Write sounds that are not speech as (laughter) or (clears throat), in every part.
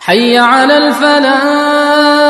حي على الفلاح.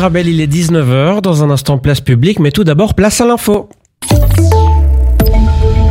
Arabelle, il est 19h, dans un instant place publique, mais tout d'abord place à l'info.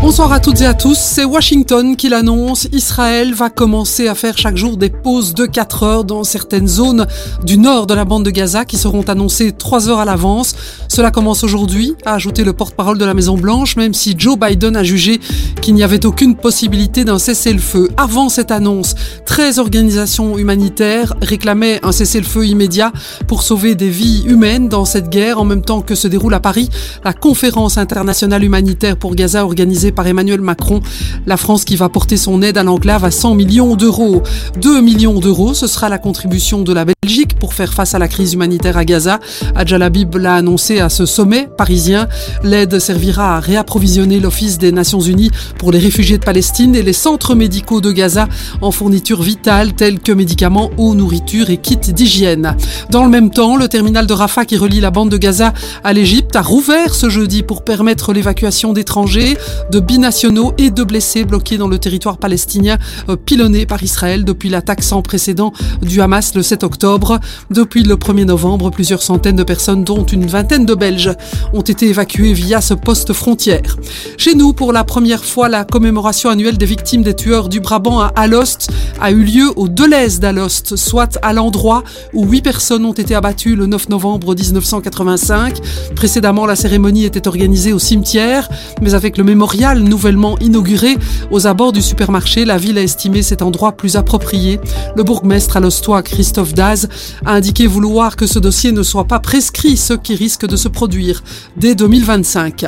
Bonsoir à toutes et à tous, c'est Washington qui l'annonce. Israël va commencer à faire chaque jour des pauses de 4 heures dans certaines zones du nord de la bande de Gaza qui seront annoncées 3 heures à l'avance. Cela commence aujourd'hui, a ajouté le porte-parole de la Maison Blanche, même si Joe Biden a jugé qu'il n'y avait aucune possibilité d'un cessez-le-feu. Avant cette annonce, 13 organisations humanitaires réclamaient un cessez-le-feu immédiat pour sauver des vies humaines dans cette guerre en même temps que se déroule à Paris la conférence internationale humanitaire pour Gaza organisée par Emmanuel Macron. La France qui va porter son aide à l'enclave à 100 millions d'euros. 2 millions d'euros, ce sera la contribution de la Belgique pour faire face à la crise humanitaire à Gaza. Adjalabib l'a annoncé à ce sommet parisien. L'aide servira à réapprovisionner l'Office des Nations Unies pour les réfugiés de Palestine et les centres médicaux de Gaza en fournitures vitales telles que médicaments, eau, nourriture et kits d'hygiène. Dans le même temps, le terminal de Rafah qui relie la bande de Gaza à l'Égypte a rouvert ce jeudi pour permettre l'évacuation d'étrangers, de binationaux et de blessés bloqués dans le territoire palestinien euh, pilonné par Israël depuis l'attaque sans précédent du Hamas le 7 octobre. Depuis le 1er novembre, plusieurs centaines de personnes, dont une vingtaine de Belges, ont été évacuées via ce poste frontière. Chez nous, pour la première fois, la commémoration annuelle des victimes des tueurs du Brabant à Alost a eu lieu au Deleuze d'Alost, soit à l'endroit où huit personnes ont été abattues le 9 novembre 1985. Précédemment, la cérémonie était organisée au cimetière, mais avec le mémorial nouvellement inaugurée aux abords du supermarché. La ville a estimé cet endroit plus approprié. Le bourgmestre alostois Christophe Daz a indiqué vouloir que ce dossier ne soit pas prescrit, ce qui risque de se produire dès 2025.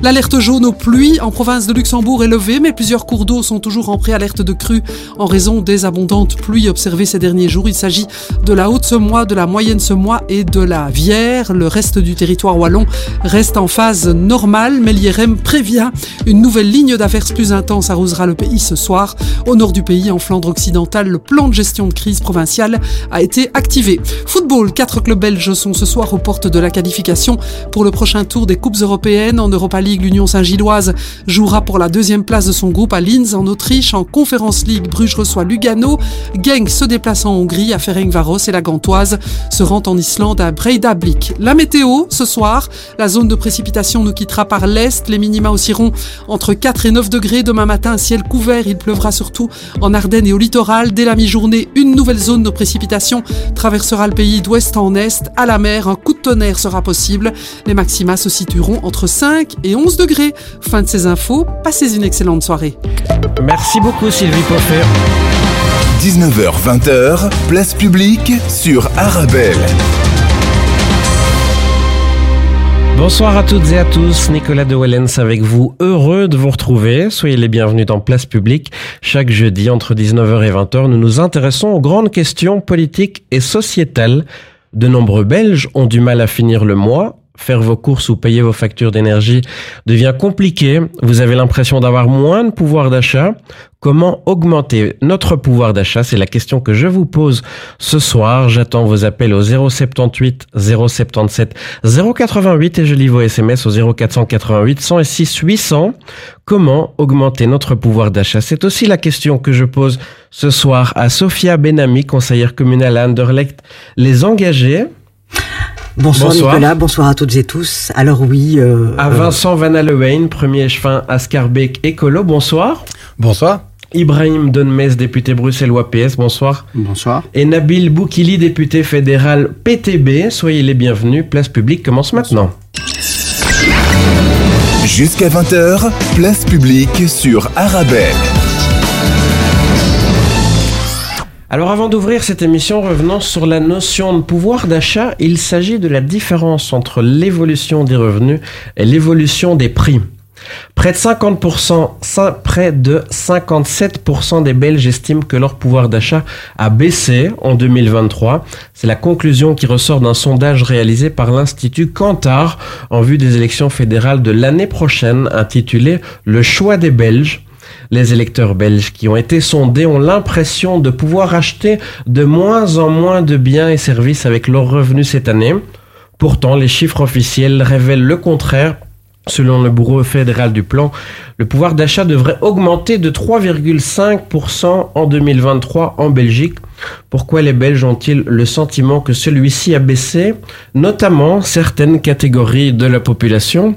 L'alerte jaune aux pluies en province de Luxembourg est levée, mais plusieurs cours d'eau sont toujours en préalerte de crue en raison des abondantes pluies observées ces derniers jours. Il s'agit de la haute semois, de la moyenne semois et de la Vière. Le reste du territoire wallon reste en phase normale, mais l'IRM prévient une nouvelle ligne d'averses plus intense arrosera le pays ce soir. Au nord du pays, en Flandre occidentale, le plan de gestion de crise provinciale a été activé. Football, quatre clubs belges sont ce soir aux portes de la qualification pour le prochain tour des Coupes européennes en Europa League l'Union Saint-Gilloise jouera pour la deuxième place de son groupe à Linz en Autriche. En Conference League, Bruges reçoit Lugano. Genk se déplace en Hongrie à Ferencvaros et la Gantoise se rend en Islande à Breidablik. La météo, ce soir, la zone de précipitation nous quittera par l'est. Les minima oscilleront entre 4 et 9 degrés. Demain matin, ciel couvert. Il pleuvra surtout en Ardennes et au littoral. Dès la mi-journée, une nouvelle zone de précipitation traversera le pays d'ouest en est. À la mer, un coup de tonnerre sera possible. Les maxima se situeront entre 5 et 11 degrés. Fin de ces infos, passez une excellente soirée. Merci beaucoup Sylvie Poffet. 19h-20h, place publique sur Arabelle. Bonsoir à toutes et à tous, Nicolas de Wellens avec vous, heureux de vous retrouver. Soyez les bienvenus dans Place Publique. Chaque jeudi entre 19h et 20h, nous nous intéressons aux grandes questions politiques et sociétales. De nombreux Belges ont du mal à finir le mois faire vos courses ou payer vos factures d'énergie devient compliqué, vous avez l'impression d'avoir moins de pouvoir d'achat, comment augmenter notre pouvoir d'achat? C'est la question que je vous pose ce soir. J'attends vos appels au 078 077 088 et je lis vos SMS au 0488 106 800. Comment augmenter notre pouvoir d'achat? C'est aussi la question que je pose ce soir à Sophia Benami, conseillère communale à Anderlecht. Les engagés Bonsoir, Nicolas, bonsoir à toutes et tous. Alors oui... Euh, à Vincent Van premier échevin à Scarbeck Écolo, bonsoir. Bonsoir. Ibrahim Donmes, député bruxellois PS, bonsoir. Bonsoir. Et Nabil Boukili, député fédéral PTB, soyez les bienvenus. Place publique commence maintenant. Jusqu'à 20h, place publique sur Arabelle. Alors avant d'ouvrir cette émission, revenons sur la notion de pouvoir d'achat. Il s'agit de la différence entre l'évolution des revenus et l'évolution des prix. Près de 50%, près de 57% des Belges estiment que leur pouvoir d'achat a baissé en 2023. C'est la conclusion qui ressort d'un sondage réalisé par l'Institut Kantar en vue des élections fédérales de l'année prochaine intitulé Le choix des Belges. Les électeurs belges qui ont été sondés ont l'impression de pouvoir acheter de moins en moins de biens et services avec leurs revenus cette année. Pourtant, les chiffres officiels révèlent le contraire. Selon le Bureau fédéral du plan, le pouvoir d'achat devrait augmenter de 3,5% en 2023 en Belgique. Pourquoi les Belges ont-ils le sentiment que celui-ci a baissé, notamment certaines catégories de la population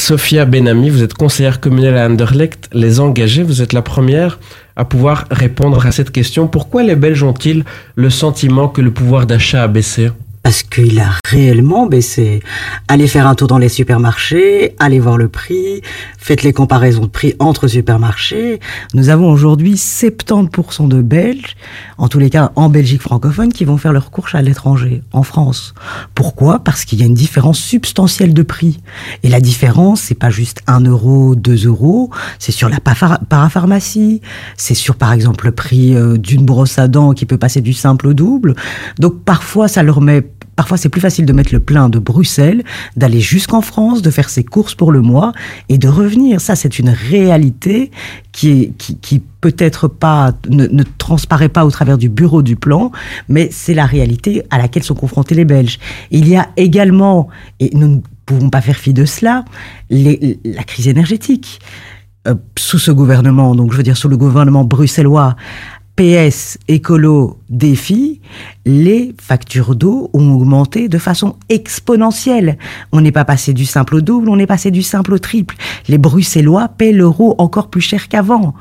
Sophia Benami, vous êtes conseillère communale à Anderlecht. Les engagés, vous êtes la première à pouvoir répondre à cette question. Pourquoi les Belges ont-ils le sentiment que le pouvoir d'achat a baissé? Parce qu'il a réellement baissé. Allez faire un tour dans les supermarchés, allez voir le prix, faites les comparaisons de prix entre supermarchés. Nous avons aujourd'hui 70% de Belges, en tous les cas en Belgique francophone, qui vont faire leurs courses à l'étranger, en France. Pourquoi? Parce qu'il y a une différence substantielle de prix. Et la différence, c'est pas juste 1 euro, 2 euros, c'est sur la parapharmacie, c'est sur par exemple le prix euh, d'une brosse à dents qui peut passer du simple au double. Donc parfois, ça leur met Parfois, c'est plus facile de mettre le plein de Bruxelles, d'aller jusqu'en France, de faire ses courses pour le mois et de revenir. Ça, c'est une réalité qui est, qui, peut-être pas, ne, transparaît pas au travers du bureau du plan, mais c'est la réalité à laquelle sont confrontés les Belges. Il y a également, et nous ne pouvons pas faire fi de cela, la crise énergétique. Euh, sous ce gouvernement, donc je veux dire sous le gouvernement bruxellois, PS, écolo, défi, les factures d'eau ont augmenté de façon exponentielle. On n'est pas passé du simple au double, on est passé du simple au triple. Les Bruxellois paient l'euro encore plus cher qu'avant.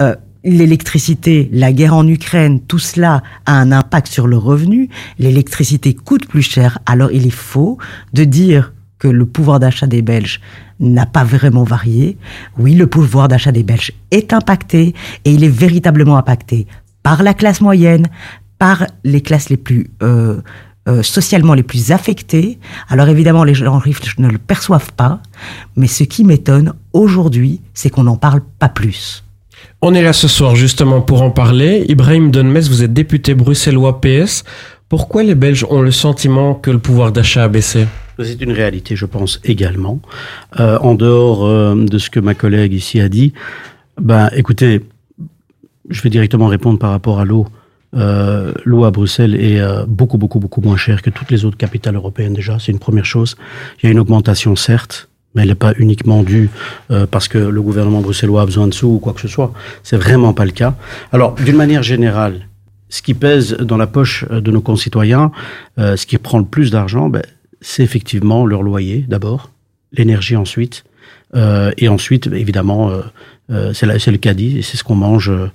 Euh, L'électricité, la guerre en Ukraine, tout cela a un impact sur le revenu. L'électricité coûte plus cher. Alors il est faux de dire que le pouvoir d'achat des Belges n'a pas vraiment varié. Oui, le pouvoir d'achat des Belges est impacté et il est véritablement impacté par la classe moyenne, par les classes les plus euh, euh, socialement les plus affectées. Alors évidemment, les gens riches ne le perçoivent pas, mais ce qui m'étonne aujourd'hui, c'est qu'on n'en parle pas plus. On est là ce soir justement pour en parler. Ibrahim Donmes, vous êtes député bruxellois PS. Pourquoi les Belges ont le sentiment que le pouvoir d'achat a baissé? C'est une réalité, je pense, également. Euh, en dehors euh, de ce que ma collègue ici a dit, ben, écoutez, je vais directement répondre par rapport à l'eau. Euh, l'eau à Bruxelles est euh, beaucoup, beaucoup, beaucoup moins chère que toutes les autres capitales européennes déjà. C'est une première chose. Il y a une augmentation, certes, mais elle n'est pas uniquement due euh, parce que le gouvernement bruxellois a besoin de sous ou quoi que ce soit. C'est vraiment pas le cas. Alors, d'une manière générale, ce qui pèse dans la poche de nos concitoyens, euh, ce qui prend le plus d'argent, ben, c'est effectivement leur loyer d'abord, l'énergie ensuite, euh, et ensuite, évidemment, euh, euh, c'est le caddie et c'est ce qu'on mange euh,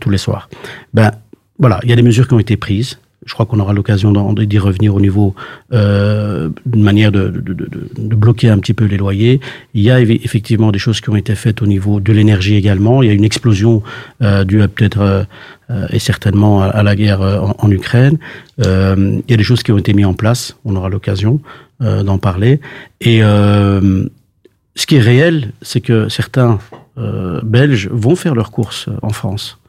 tous les soirs. Ben, voilà, il y a des mesures qui ont été prises. Je crois qu'on aura l'occasion d'y revenir au niveau euh, d'une manière de, de, de, de- bloquer un petit peu les loyers. Il y a effectivement des choses qui ont été faites au niveau de l'énergie également. Il y a une explosion euh, due à peut-être euh, euh, et certainement à, la guerre euh, en, en Ukraine. Euh, il y a des choses qui ont été mises en place. On aura l'occasion d'en parler. Et ce qui est réel, c'est que certains Belges vont faire leurs courses en France.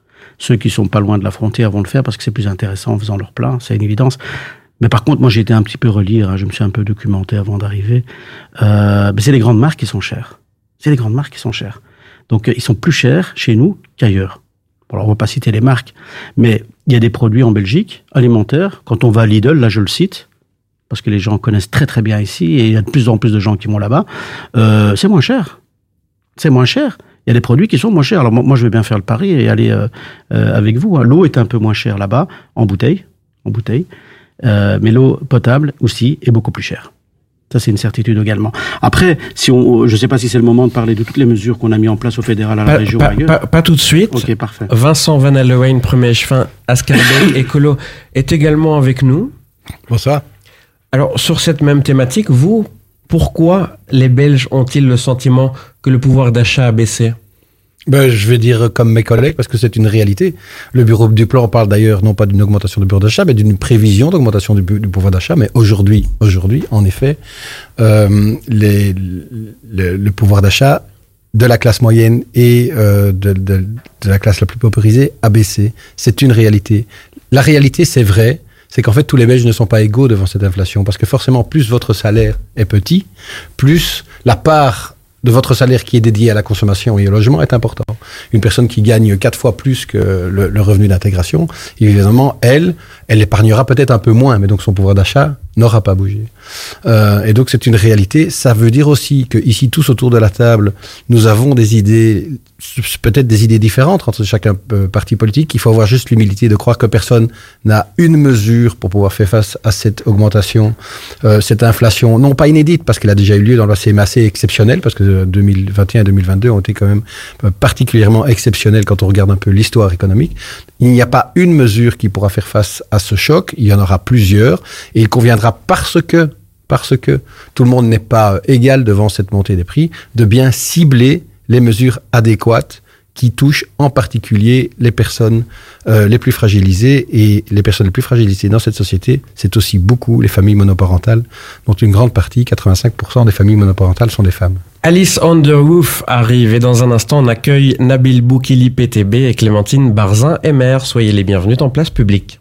Ceux qui sont pas loin de la frontière vont le faire parce que c'est plus intéressant en faisant leur plein, c'est une évidence. Mais par contre, moi j'ai été un petit peu relire, hein, je me suis un peu documenté avant d'arriver. Euh, mais c'est les grandes marques qui sont chères. C'est les grandes marques qui sont chères. Donc euh, ils sont plus chers chez nous qu'ailleurs. Bon, alors on va pas citer les marques, mais il y a des produits en Belgique alimentaires. Quand on va à Lidl, là je le cite, parce que les gens connaissent très très bien ici et il y a de plus en plus de gens qui vont là-bas. Euh, c'est moins cher. C'est moins cher. Il y a des produits qui sont moins chers. Alors moi, moi, je vais bien faire le pari et aller euh, euh, avec vous. hein. L'eau est un peu moins chère là-bas en bouteille, en bouteille, Euh, mais l'eau potable aussi est beaucoup plus chère. Ça, c'est une certitude également. Après, si on, je ne sais pas si c'est le moment de parler de toutes les mesures qu'on a mis en place au fédéral, à la pas, région, pas- ailleurs. pas- pas tout de suite. Ok, parfait. Vincent Van Alleweyn, premier chefin, Ascarbeck, (coughs) écolo, est également avec nous. Bonsoir. Alors, sur cette même thématique, vous, pourquoi les Belges ont-ils le sentiment que le pouvoir d'achat a baissé? Ben, je vais dire comme mes collègues, parce que c'est une réalité. Le bureau du plan parle d'ailleurs non pas d'une augmentation du bureau d'achat, mais d'une prévision d'augmentation du, pouvoir d'achat. Mais aujourd'hui, aujourd'hui, en effet, euh, le, pouvoir d'achat de la classe moyenne et euh, de, de, de la classe la plus paupérisée a baissé. C'est une réalité. La réalité, c'est vrai, c'est qu'en fait, tous les Belges ne sont pas égaux devant cette inflation, parce que forcément, plus votre salaire est petit, plus la part de votre salaire qui est dédié à la consommation et au logement est important. Une personne qui gagne quatre fois plus que le revenu d'intégration, évidemment, elle, elle épargnera peut-être un peu moins, mais donc son pouvoir d'achat n'aura pas bougé. Euh, et donc c'est une réalité. Ça veut dire aussi que ici, tous autour de la table, nous avons des idées, peut-être des idées différentes entre chacun euh, parti politique. Il faut avoir juste l'humilité de croire que personne n'a une mesure pour pouvoir faire face à cette augmentation, euh, cette inflation, non pas inédite, parce qu'elle a déjà eu lieu dans le mais assez exceptionnelle, parce que 2021 et 2022 ont été quand même particulièrement exceptionnels quand on regarde un peu l'histoire économique. Il n'y a pas une mesure qui pourra faire face à ce choc, il y en aura plusieurs, et il conviendra parce que parce que tout le monde n'est pas euh, égal devant cette montée des prix, de bien cibler les mesures adéquates qui touchent en particulier les personnes euh, les plus fragilisées. Et les personnes les plus fragilisées dans cette société, c'est aussi beaucoup les familles monoparentales, dont une grande partie, 85% des familles monoparentales, sont des femmes. Alice on arrive et dans un instant on accueille Nabil Boukili PTB et Clémentine Barzin MR. Soyez les bienvenus en place publique.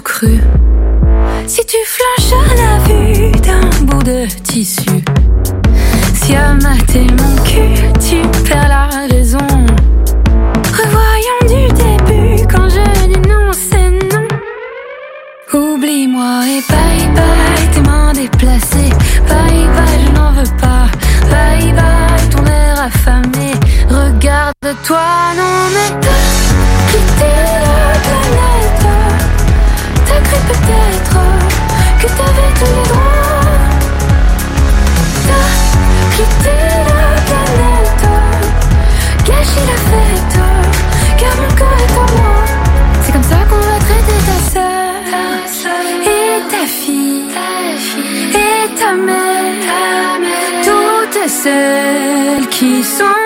Cru. Si tu flanches à la vue d'un bout de tissu, si à mater mon cul, tu perds la raison. Revoyons du début quand je dis non, c'est non. Oublie-moi et bye bye tes mains déplacées. Bye bye, je n'en veux pas. Bye bye ton air affamé. Regarde-toi, non mais t'as que t'avais tous les droits. T'as la planète. Gâché la fête. Car mon corps est en moi. C'est comme ça qu'on va traiter ta sœur et ta fille et ta mère. Toutes celles qui sont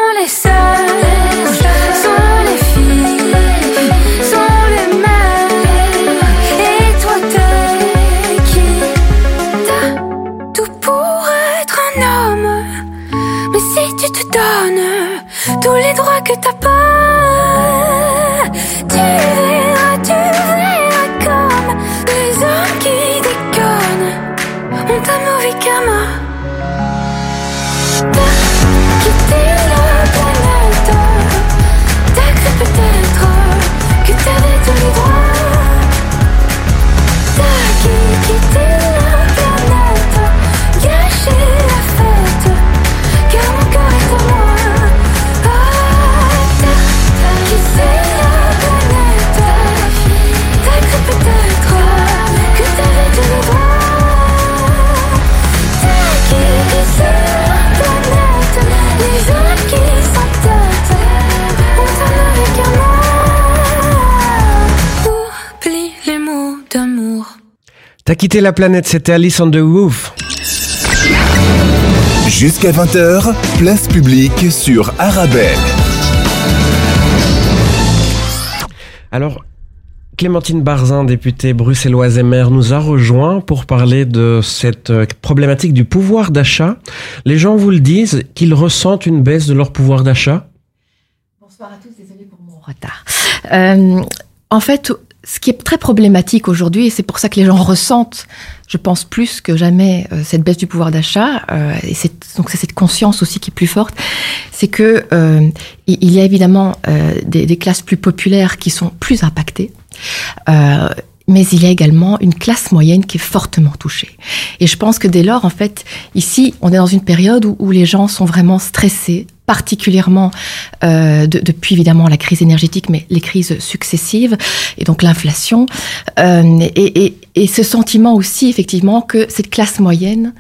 T'as quitté la planète, c'était Alice on the Roof. Jusqu'à 20h, place publique sur Arabelle. Alors, Clémentine Barzin, députée bruxelloise et maire, nous a rejoint pour parler de cette euh, problématique du pouvoir d'achat. Les gens vous le disent qu'ils ressentent une baisse de leur pouvoir d'achat Bonsoir à tous, désolé pour mon retard. Euh, en fait, ce qui est très problématique aujourd'hui, et c'est pour ça que les gens ressentent, je pense plus que jamais, euh, cette baisse du pouvoir d'achat, euh, et c'est, donc c'est cette conscience aussi qui est plus forte, c'est que euh, il y a évidemment euh, des, des classes plus populaires qui sont plus impactées. Euh, mais il y a également une classe moyenne qui est fortement touchée. Et je pense que dès lors, en fait, ici, on est dans une période où, où les gens sont vraiment stressés, particulièrement euh, de- depuis évidemment la crise énergétique, mais les crises successives, et donc l'inflation, euh, et, ce sentiment aussi, effectivement, que cette classe moyenne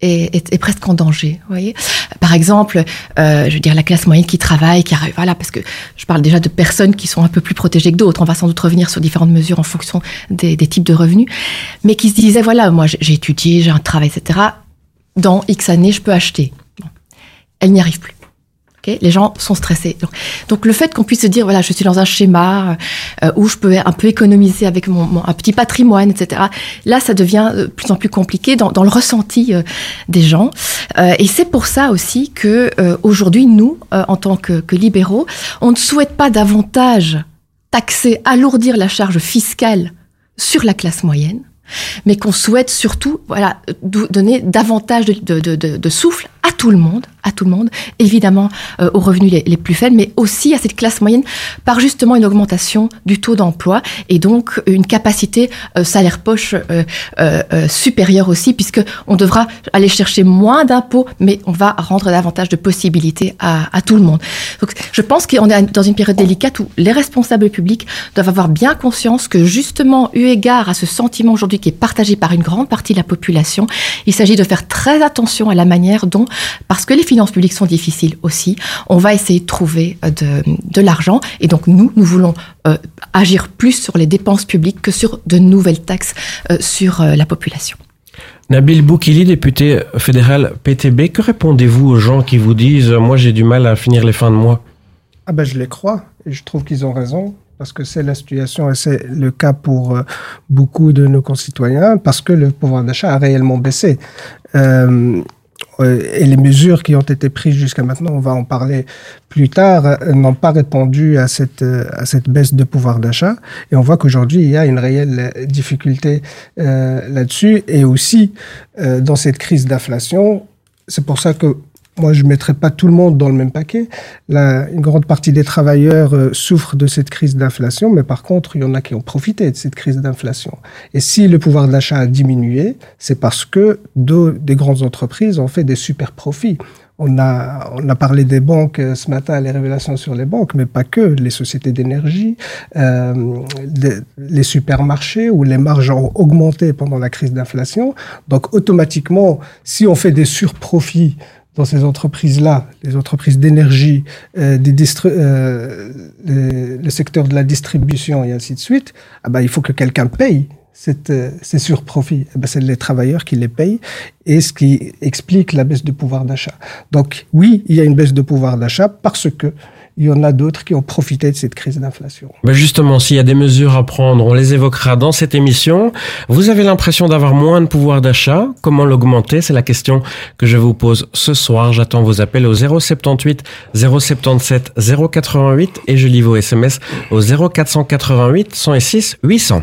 est, presque en danger. Voyez Par exemple, euh, je veux dire la classe moyenne qui travaille, qui arrive, voilà, parce que je parle déjà de personnes qui sont un peu plus protégées que d'autres. On va sans doute revenir sur différentes mesures en fonction des, types de revenus, mais qui se disaient voilà, moi j'ai étudié, j'ai un travail, etc. Dans X années, je peux acheter. Elle n'y arrive plus. Ok les gens sont stressés. Donc, le fait qu'on puisse se dire voilà, je suis dans un schéma euh, où je peux un peu économiser avec mon, un petit patrimoine, etc. Là, ça devient de plus en plus compliqué dans, le ressenti euh, des gens. Euh, et c'est pour ça aussi que euh, aujourd'hui, nous, euh, en tant que, que libéraux, on ne souhaite pas davantage taxer, alourdir la charge fiscale sur la classe moyenne, mais qu'on souhaite surtout voilà donner davantage de, souffle à tout le monde, à tout le monde, évidemment euh, aux revenus les, plus faibles, mais aussi à cette classe moyenne par justement une augmentation du taux d'emploi et donc une capacité euh, salaire poche euh, supérieure aussi, puisque on devra aller chercher moins d'impôts, mais on va rendre davantage de possibilités à, à tout le monde. Donc, je pense qu'on est dans une période délicate où les responsables publics doivent avoir bien conscience que justement, eu égard à ce sentiment aujourd'hui qui est partagé par une grande partie de la population, il s'agit de faire très attention à la manière dont, parce que les finances publiques sont difficiles aussi, on va essayer de trouver euh, de, de l'argent. Et donc nous, nous voulons euh, agir plus sur les dépenses publiques que sur de nouvelles taxes euh, sur euh, la population. Nabil Boukili, député fédéral PTB, que répondez-vous aux gens qui vous disent Moi j'ai du mal à finir les fins de mois? Ah ben je les crois et je trouve qu'ils ont raison parce que c'est la situation et c'est le cas pour euh, beaucoup de nos concitoyens parce que le pouvoir d'achat a réellement baissé. Euh, euh, et les mesures qui ont été prises jusqu'à maintenant, on va en parler plus tard, n'ont pas répondu à cette, à cette baisse de pouvoir d'achat. Et on voit qu'aujourd'hui, il y a une réelle difficulté là-dessus. Et aussi, dans cette crise d'inflation, c'est pour ça que moi, je ne mettrais pas tout le monde dans le même paquet. La, une grande partie des travailleurs euh, souffrent de cette crise d'inflation, mais par contre, il y en a qui ont profité de cette crise d'inflation. Et si le pouvoir d'achat a diminué, c'est parce que de- des grandes entreprises ont fait des super profits. On a, on a parlé des banques euh, ce matin, les révélations sur les banques, mais pas que, les sociétés d'énergie, euh, les, les supermarchés où les marges ont augmenté pendant la crise d'inflation. Donc automatiquement, si on fait des surprofits dans ces entreprises-là, les entreprises d'énergie, euh, euh, le secteur de la distribution et ainsi de suite, ah ben, il faut que quelqu'un paye cette, euh, ces surprofits. Eh ben, c'est les travailleurs qui les payent et ce qui explique la baisse de pouvoir d'achat. Donc oui, il y a une baisse de pouvoir d'achat parce que il y en a d'autres qui ont profité de cette crise d'inflation. Ben justement, s'il y a des mesures à prendre, on les évoquera dans cette émission. Vous avez l'impression d'avoir moins de pouvoir d'achat. Comment l'augmenter? C'est la question que je vous pose ce soir. J'attends vos appels au 078 077 088 et je lis vos SMS au 0488 106 800.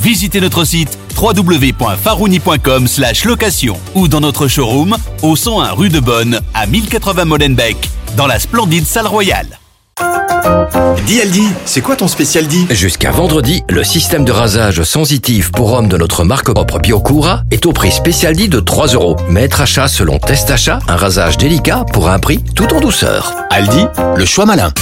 Visitez notre site www.farouni.com location ou dans notre showroom au 101 rue de Bonne à 1080 Molenbeek dans la splendide salle royale. Dis Aldi, c'est quoi ton spécial dit Jusqu'à vendredi, le système de rasage sensitif pour hommes de notre marque propre Biocura est au prix spécial dit de 3 euros. Maître achat selon test achat, un rasage délicat pour un prix tout en douceur. Aldi, le choix malin.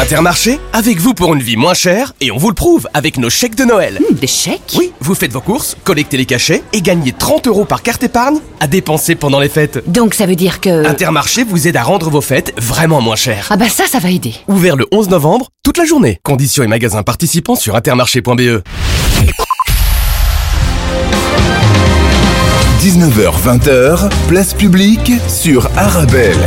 Intermarché, avec vous pour une vie moins chère, et on vous le prouve avec nos chèques de Noël. des chèques? Oui, vous faites vos courses, collectez les cachets et gagnez 30 euros par carte épargne à dépenser pendant les fêtes. Donc ça veut dire que... Intermarché vous aide à rendre vos fêtes vraiment moins chères. Ah bah ça, ça va aider. Ouvert le 11 novembre, toute la journée. Conditions et magasins participants sur intermarché.be. 19h-20h, place publique sur Arabelle.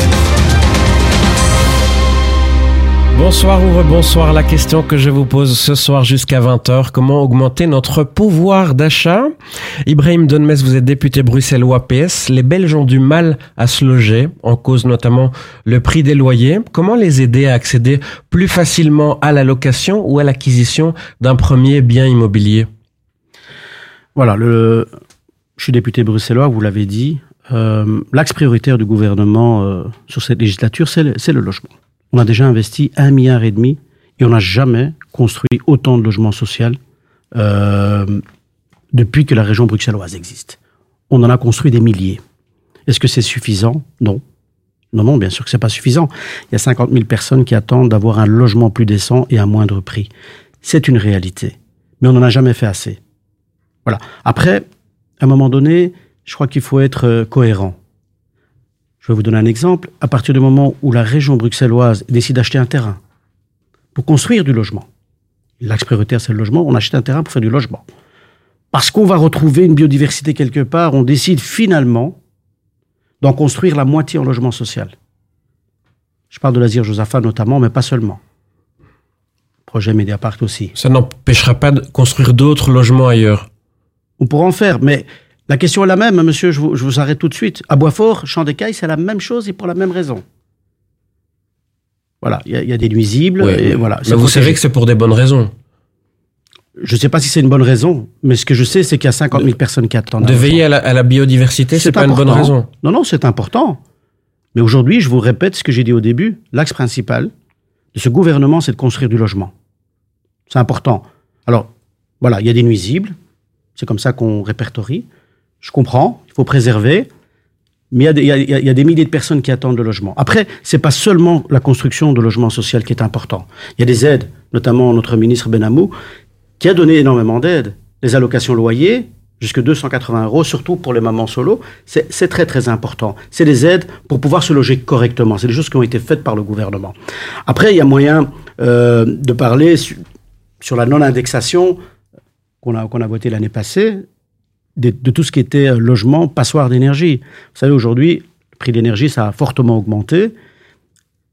Bonsoir ou rebonsoir. La question que je vous pose ce soir jusqu'à 20h, comment augmenter notre pouvoir d'achat? Ibrahim Donmes, vous êtes député bruxellois PS. Les Belges ont du mal à se loger, en cause notamment le prix des loyers. Comment les aider à accéder plus facilement à la location ou à l'acquisition d'un premier bien immobilier? Voilà, le, je suis député bruxellois, vous l'avez dit. Euh, L'axe prioritaire du gouvernement euh, sur cette législature, c'est le, c'est le logement. On a déjà investi un milliard et demi et on n'a jamais construit autant de logements sociaux euh, depuis que la région bruxelloise existe. On en a construit des milliers. Est-ce que c'est suffisant? Non. Non, non, bien sûr que c'est pas suffisant. Il y a 50 000 personnes qui attendent d'avoir un logement plus décent et à moindre prix. C'est une réalité. Mais on n'en a jamais fait assez. Voilà. Après, à un moment donné, je crois qu'il faut être euh, cohérent. Je vais vous donner un exemple. À partir du moment où la région bruxelloise décide d'acheter un terrain pour construire du logement, l'axe prioritaire c'est le logement, on achète un terrain pour faire du logement. Parce qu'on va retrouver une biodiversité quelque part, on décide finalement d'en construire la moitié en logement social. Je parle de l'Azir Josaphat notamment, mais pas seulement. Projet Mediapart aussi. Ça n'empêchera pas de construire d'autres logements ailleurs. On pourra en faire, mais la question est la même, hein, monsieur, je vous, je vous arrête tout de suite. À Boisfort, Champ des Cailles, c'est la même chose et pour la même raison. Voilà, il y, a- il y a des nuisibles. Et voilà, mais vous savez que c'est pour des bonnes raisons. Je ne sais pas si c'est une bonne raison, mais ce que je sais, c'est qu'il y a 50 000 personnes qui attendent. De veiller à la, à la biodiversité, c'est pas une bonne raison. Non, non, c'est important. Mais aujourd'hui, je vous répète ce que j'ai dit au début. L'axe principal de ce gouvernement, c'est de construire du logement. C'est important. Alors, voilà, il y a des nuisibles. C'est comme ça qu'on répertorie. Je comprends, il faut préserver. Mais il y, a des, milliers de personnes qui attendent le logement. Après, c'est pas seulement la construction de logements sociaux qui est important. Il y a des aides, notamment notre ministre Benamou, qui a donné énormément d'aides. Les allocations loyers, jusque 280 euros, surtout pour les mamans solo. C'est très très important. C'est des aides pour pouvoir se loger correctement. C'est des choses qui ont été faites par le gouvernement. Après, il y a moyen euh, de parler sur la non-indexation qu'on a, qu'on a voté l'année passée, de, tout ce qui était euh, logement, passoire d'énergie. Vous savez, aujourd'hui, le prix de l'énergie, ça a fortement augmenté.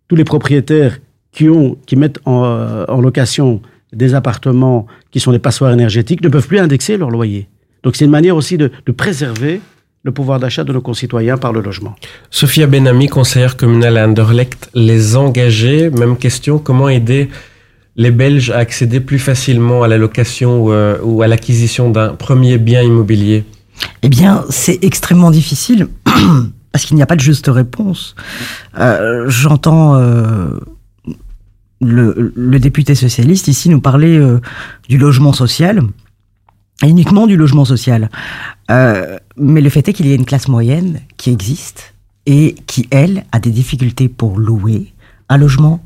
Tous les propriétaires qui, ont, qui mettent en, euh, en location des appartements qui sont des passoires énergétiques ne peuvent plus indexer leur loyer. Donc c'est une manière aussi de, de préserver le pouvoir d'achat de nos concitoyens par le logement. Sophia Benami, conseillère communale à Anderlecht, les engager, même question, comment aider les Belges à accéder plus facilement à la location ou, euh, ou à l'acquisition d'un premier bien immobilier Eh bien, c'est extrêmement difficile (clears throat) parce qu'il n'y a pas de juste réponse. Euh, J'entends euh, le, le, député socialiste ici nous parler du logement social et uniquement du logement social. Mais le fait est qu'il y a une classe moyenne qui existe et qui, elle, a des difficultés pour louer un logement,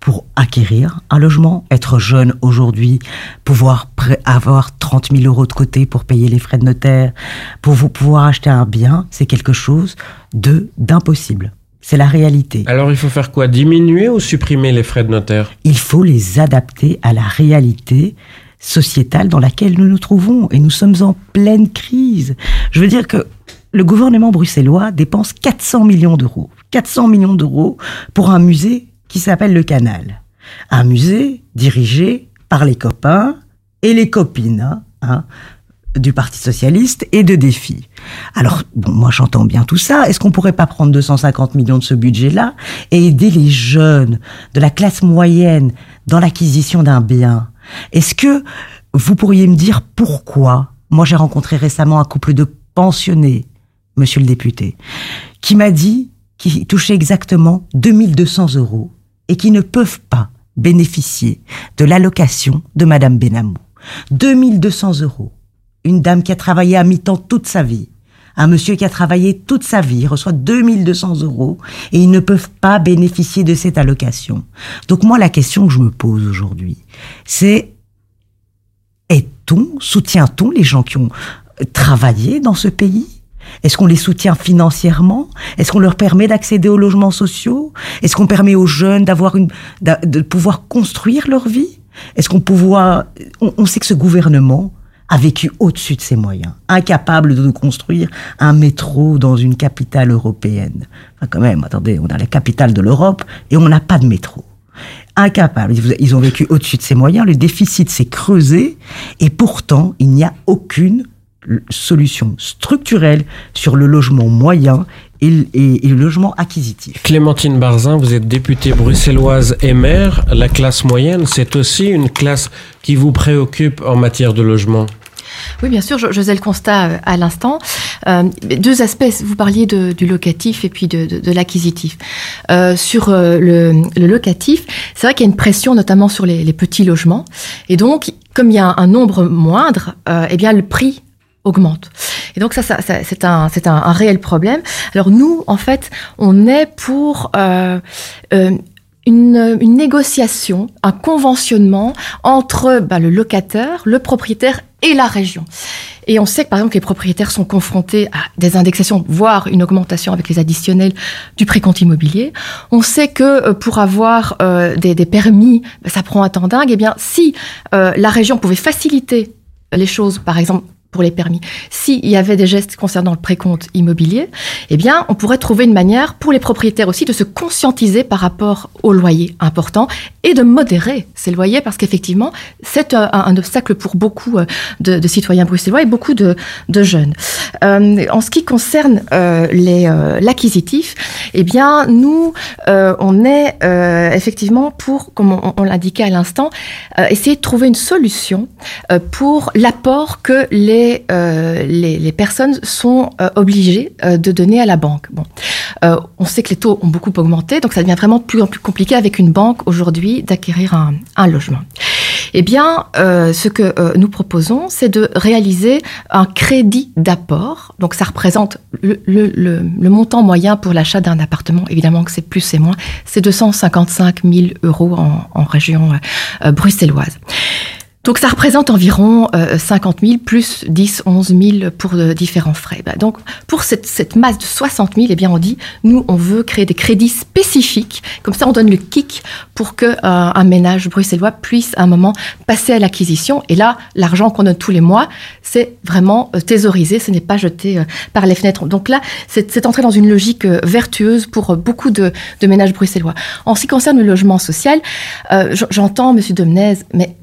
pour acquérir un logement, être jeune aujourd'hui, pouvoir avoir 30 000 euros de côté pour payer les frais de notaire, pour vous pouvoir acheter un bien, c'est quelque chose de d'impossible. C'est la réalité. Alors il faut faire quoi? Diminuer ou supprimer les frais de notaire? Il faut les adapter à la réalité sociétale dans laquelle nous nous trouvons et nous sommes en pleine crise. Je veux dire que le gouvernement bruxellois dépense 400 millions d'euros. 400 millions d'euros pour un musée qui s'appelle le Canal. Un musée dirigé par les copains et les copines hein, du Parti socialiste et de Défi. Alors, moi j'entends bien tout ça. Est-ce qu'on pourrait pas prendre 250 millions de ce budget-là et aider les jeunes de la classe moyenne dans l'acquisition d'un bien? Est-ce que vous pourriez me dire pourquoi? Moi j'ai rencontré récemment un couple de pensionnés, monsieur le député, qui m'a dit qu'ils touchaient exactement 2200 euros et qui ne peuvent pas bénéficier de l'allocation de Madame Benamou. 2200 euros. Une dame qui a travaillé à mi-temps toute sa vie. Un monsieur qui a travaillé toute sa vie reçoit 2200 euros et ils ne peuvent pas bénéficier de cette allocation. Donc moi, la question que je me pose aujourd'hui, c'est est-on, soutient-on les gens qui ont travaillé dans ce pays? Est-ce qu'on les soutient financièrement? Est-ce qu'on leur permet d'accéder aux logements sociaux? Est-ce qu'on permet aux jeunes d'avoir une, de pouvoir construire leur vie? Est-ce qu'on pouvoir, on, sait que ce gouvernement a vécu au-dessus de ses moyens, incapable de construire un métro dans une capitale européenne. Enfin, quand même, attendez, on a la capitale de l'Europe et on n'a pas de métro. Incapable. Ils ont vécu au-dessus de ses moyens, le déficit s'est creusé et pourtant, il n'y a aucune solution structurelle sur le logement moyen et, et, et, le logement acquisitif. Clémentine Barzin, vous êtes députée bruxelloise et maire. La classe moyenne, c'est aussi une classe qui vous préoccupe en matière de logement oui, bien sûr, je, je faisais le constat à l'instant. Euh, deux aspects, vous parliez de, du locatif et puis de, de, de l'acquisitif. Euh, sur euh, le, le, locatif, c'est vrai qu'il y a une pression notamment sur les, les, petits logements. Et donc, comme il y a un, un nombre moindre, euh, eh bien, le prix augmente. Et donc ça, ça, ça c'est un, c'est un, un, réel problème. Alors nous, en fait, on est pour euh, euh, une, une, négociation, un conventionnement entre bah, le locataire, le propriétaire et la région. Et on sait que par exemple les propriétaires sont confrontés à des indexations, voire une augmentation avec les additionnels du précompte immobilier. On sait que euh, pour avoir euh, des, des, permis, ça prend un temps dingue. Et eh bien, si euh, la région pouvait faciliter les choses, par exemple pour les permis. S'il y avait des gestes concernant le précompte immobilier, eh bien, on pourrait trouver une manière pour les propriétaires aussi de se conscientiser par rapport aux loyers importants et de modérer ces loyers parce qu'effectivement, c'est un, obstacle pour beaucoup euh, de, citoyens bruxellois et beaucoup de, jeunes. Euh, en ce qui concerne euh, euh, l'acquisitif, eh bien, nous, on est effectivement pour, comme on, on l'indiquait à l'instant, essayer de trouver une solution pour l'apport que les euh, les, personnes sont euh, obligées euh, de donner à la banque. Bon. on sait que les taux ont beaucoup augmenté, donc ça devient vraiment de plus en plus compliqué avec une banque aujourd'hui d'acquérir un, logement. Eh bien, ce que nous proposons, c'est de réaliser un crédit d'apport. Donc ça représente le, montant moyen pour l'achat d'un appartement. Évidemment que c'est plus et moins. C'est 255 000 euros en région bruxelloise. Donc ça représente environ euh, 50 000 plus 10, 11 000 pour euh, différents frais. Bah, donc pour cette, cette masse de 60 000, eh bien on dit, nous on veut créer des crédits spécifiques, comme ça on donne le kick pour que euh, un ménage bruxellois puisse à un moment passer à l'acquisition. Et là, l'argent qu'on donne tous les mois, c'est vraiment euh, thésaurisé, ce n'est pas jeté euh, par les fenêtres. Donc là, c'est entré dans une logique euh, vertueuse pour euh, beaucoup de, de ménages bruxellois. En ce qui concerne le logement social, euh, j'entends Monsieur Domnez, mais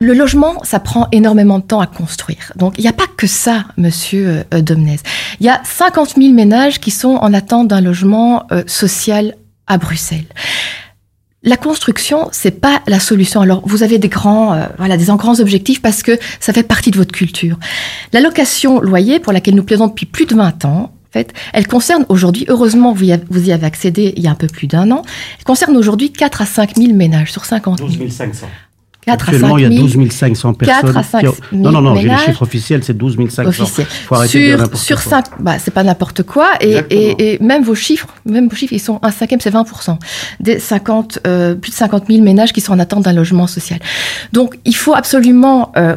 le logement, ça prend énormément de temps à construire. Donc, il n'y a pas que ça, monsieur euh, Domnez. Il y a 50 000 ménages qui sont en attente d'un logement euh, social à Bruxelles. La construction, c'est pas la solution. Alors, vous avez des grands, euh, voilà, des grands objectifs parce que ça fait partie de votre culture. La location loyer, pour laquelle nous plaidons depuis plus de 20 ans, en fait, elle concerne aujourd'hui, heureusement, vous y avez, vous y avez accédé il y a un peu plus d'un an, elle concerne aujourd'hui 4 à 5 000 ménages sur 50 000. 12 500. 4 à Actuellement, 5 il y a 000. 12 500 personnes. 4 à 5 qui ont- 000 Non, non, non, j'ai les chiffres officiels, c'est 12 500. officiel. faut arrêter de dire sur n'importe sur quoi. 5, bah, c'est pas n'importe quoi. Et, et, et même vos chiffres, même vos chiffres, ils sont un cinquième, c'est 20%. Des 50, euh, plus de 50 000 ménages qui sont en attente d'un logement social. Donc, il faut absolument euh,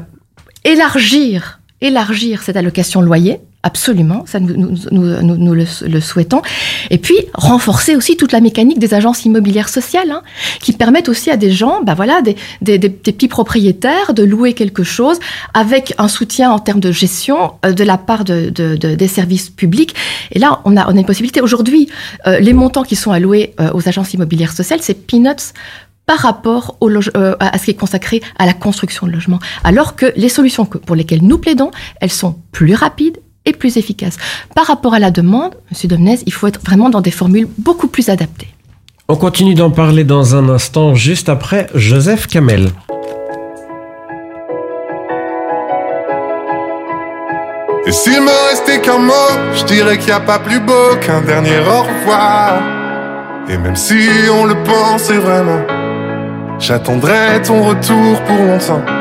élargir, élargir cette allocation loyer. Absolument, ça nous, le, souhaitons. Et puis renforcer aussi toute la mécanique des agences immobilières sociales, hein, qui permettent aussi à des gens, bah voilà, des, petits propriétaires de louer quelque chose avec un soutien en termes de gestion euh, de la part de, de- de- des services publics. Et là, on a, on a une possibilité. Aujourd'hui, euh, les montants qui sont alloués euh, aux agences immobilières sociales, c'est peanuts par rapport à ce qui est consacré à la construction de logements. Alors que les solutions pour lesquelles nous plaidons, elles sont plus rapides et plus efficaces. Par rapport à la demande, Monsieur Domnez, il faut être vraiment dans des formules beaucoup plus adaptées. On continue d'en parler dans un instant, juste après Joseph Kamel. Et s'il me restait qu'un mot, je dirais qu'il n'y a pas plus beau qu'un dernier au revoir. Et même si on le pensait vraiment, j'attendrai ton retour pour longtemps.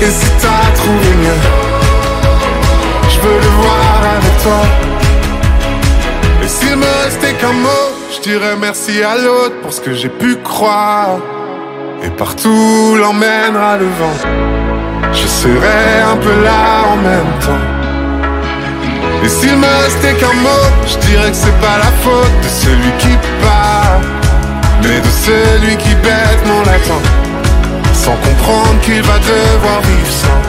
Et si t'as trouvé mieux Je veux le voir avec toi Et s'il me restait qu'un mot Je dirais merci à l'autre pour ce que j'ai pu croire et partout l'emmènera le vent. Je serai un peu là en même temps. Et s'il me restait qu'un mot, je dirais que c'est pas la faute de celui qui part, mais de celui qui bêtement l'attend, sans comprendre qu'il va devoir vivre sans.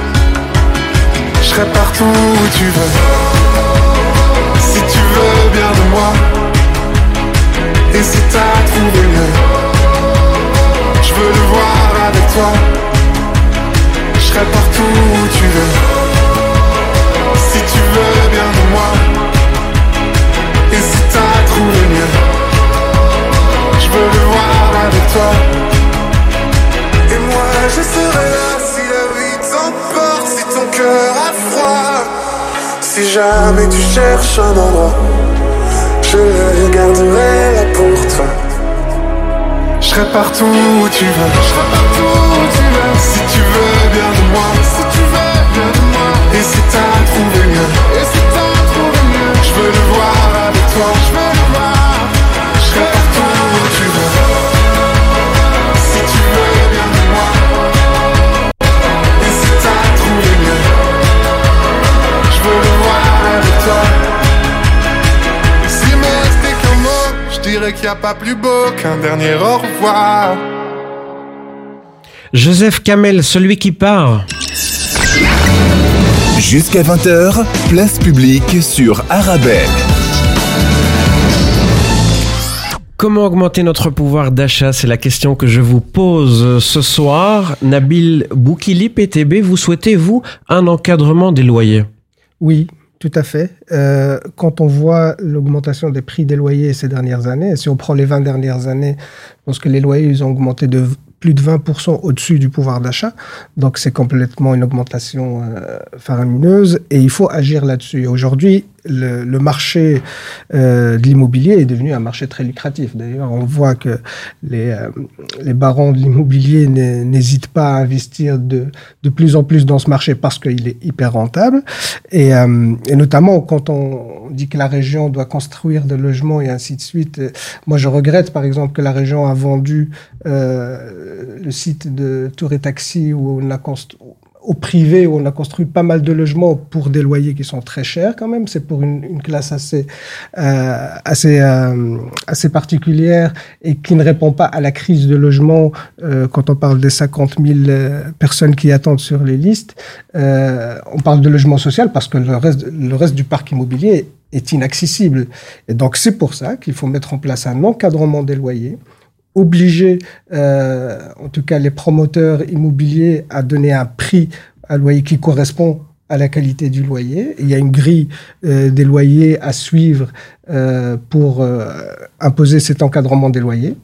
Je serai partout où tu veux, si tu veux bien de moi, et si t'as trouvé mieux. Je veux le voir avec toi. Je serai partout où tu veux. Si tu veux bien de moi. Et si t'as trouvé mieux. Je veux le voir avec toi. Moi je serai là si la vie t'emporte, si ton cœur a froid. Si jamais tu cherches un endroit, je le garderai là pour toi. Je serai partout où tu veux. Je dirais qu'il n'y a pas plus beau qu'un dernier au revoir. Joseph Kamel, celui qui part. Jusqu'à 20h, place publique sur Arabelle. Comment augmenter notre pouvoir d'achat? C'est la question que je vous pose ce soir. Nabil Boukili, PTB, vous souhaitez, vous, un encadrement des loyers? Oui, Tout à fait. Euh, quand on voit l'augmentation des prix des loyers ces dernières années, si on prend les 20 dernières années, je pense que les loyers ils ont augmenté de plus de 20% au-dessus du pouvoir d'achat. Donc c'est complètement une augmentation euh, faramineuse et il faut agir là-dessus. Aujourd'hui, le, marché euh, de l'immobilier est devenu un marché très lucratif. D'ailleurs, on voit que les, euh, barons de l'immobilier n'hé- n'hésitent pas à investir de, de plus en plus dans ce marché parce qu'il est hyper rentable. Et, euh, notamment quand on dit que la région doit construire des logements et ainsi de suite. Moi, je regrette par exemple que la région a vendu le site de Tour et Taxi où on a construit au privé on a construit pas mal de logements pour des loyers qui sont très chers quand même. C'est pour une, une classe assez euh, assez euh, assez particulière et qui ne répond pas à la crise de logement euh, quand on parle des 50 000 euh, personnes qui attendent sur les listes. Euh, on parle de logement social parce que le reste le reste du parc immobilier est inaccessible. Et donc c'est pour ça qu'il faut mettre en place un encadrement des loyers obliger, euh, en tout cas les promoteurs immobiliers, à donner un prix à loyer qui correspond à la qualité du loyer. Il y a une grille euh, des loyers à suivre euh, pour euh, imposer cet encadrement des loyers.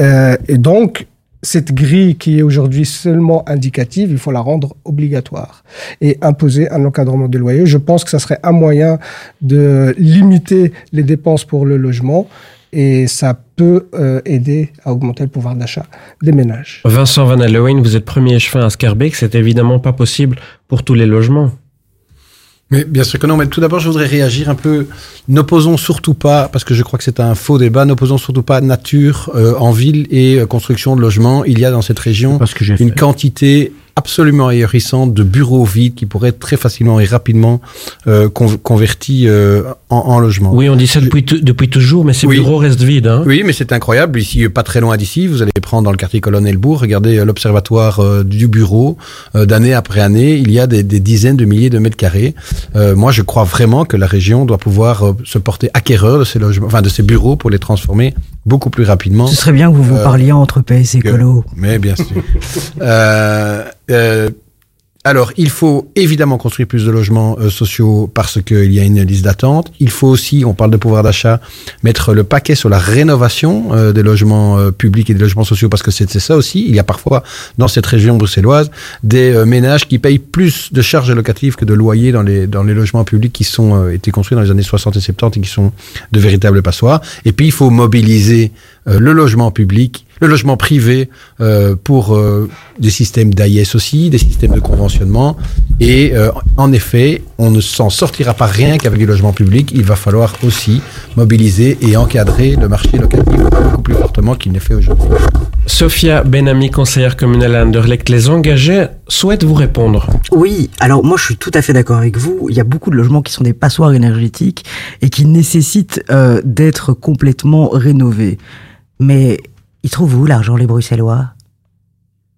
Euh, et donc, cette grille qui est aujourd'hui seulement indicative, il faut la rendre obligatoire et imposer un encadrement des loyers. Je pense que ça serait un moyen de limiter les dépenses pour le logement et ça peut euh, aider à augmenter le pouvoir d'achat des ménages. Vincent Van Halloween, vous êtes premier échevin à Scarbeck, c'est évidemment pas possible pour tous les logements. Mais bien sûr que non, mais tout d'abord, je voudrais réagir un peu. N'opposons surtout pas, parce que je crois que c'est un faux débat, n'opposons surtout pas nature euh, en ville et euh, construction de logements. Il y a dans cette région une quantité absolument ahurissante de bureaux vides qui pourraient être très facilement et rapidement euh, con- convertis euh, en, en logements. Oui, on dit ça depuis, depuis toujours, mais ces Oui. bureaux restent vides. Hein. Oui, mais c'est incroyable. Ici, euh, pas très loin d'ici, vous allez prendre dans le quartier Colonel-Bourg, regardez euh, l'observatoire euh, du bureau. D'année après année, il y a des, des dizaines de milliers de mètres carrés. Moi, je crois vraiment que la région doit pouvoir se porter acquéreur de ces logements, enfin de ces bureaux pour les transformer beaucoup plus rapidement. Ce serait bien que vous vous Euh, parliez entre PS et écolo. mais bien sûr. (laughs) Alors, il faut évidemment construire plus de logements euh, sociaux parce qu'il y a une liste d'attente. Il faut aussi, on parle de pouvoir d'achat, mettre le paquet sur la rénovation euh, des logements euh, publics et des logements sociaux parce que c'est ça aussi. Il y a parfois dans cette région bruxelloise des ménages qui payent plus de charges locatives que de loyers dans les dans les logements publics qui sont été construits dans les années 60 et 70 et qui sont de véritables passoires. Et puis il faut mobiliser le logement public le logement privé euh, pour euh, des systèmes d'AIS aussi, des systèmes de conventionnement. Et euh, en effet, on ne s'en sortira pas rien qu'avec du logement public. Il va falloir aussi mobiliser et encadrer le marché locatif beaucoup plus fortement qu'il n'est fait aujourd'hui. Sophia Benami, conseillère communale à Anderlecht, les engagés souhaitent vous répondre. Oui, alors moi je suis tout à fait d'accord avec vous. Il y a beaucoup de logements qui sont des passoires énergétiques et qui nécessitent euh, d'être complètement rénovés. Mais ils trouvent où l'argent les Bruxellois?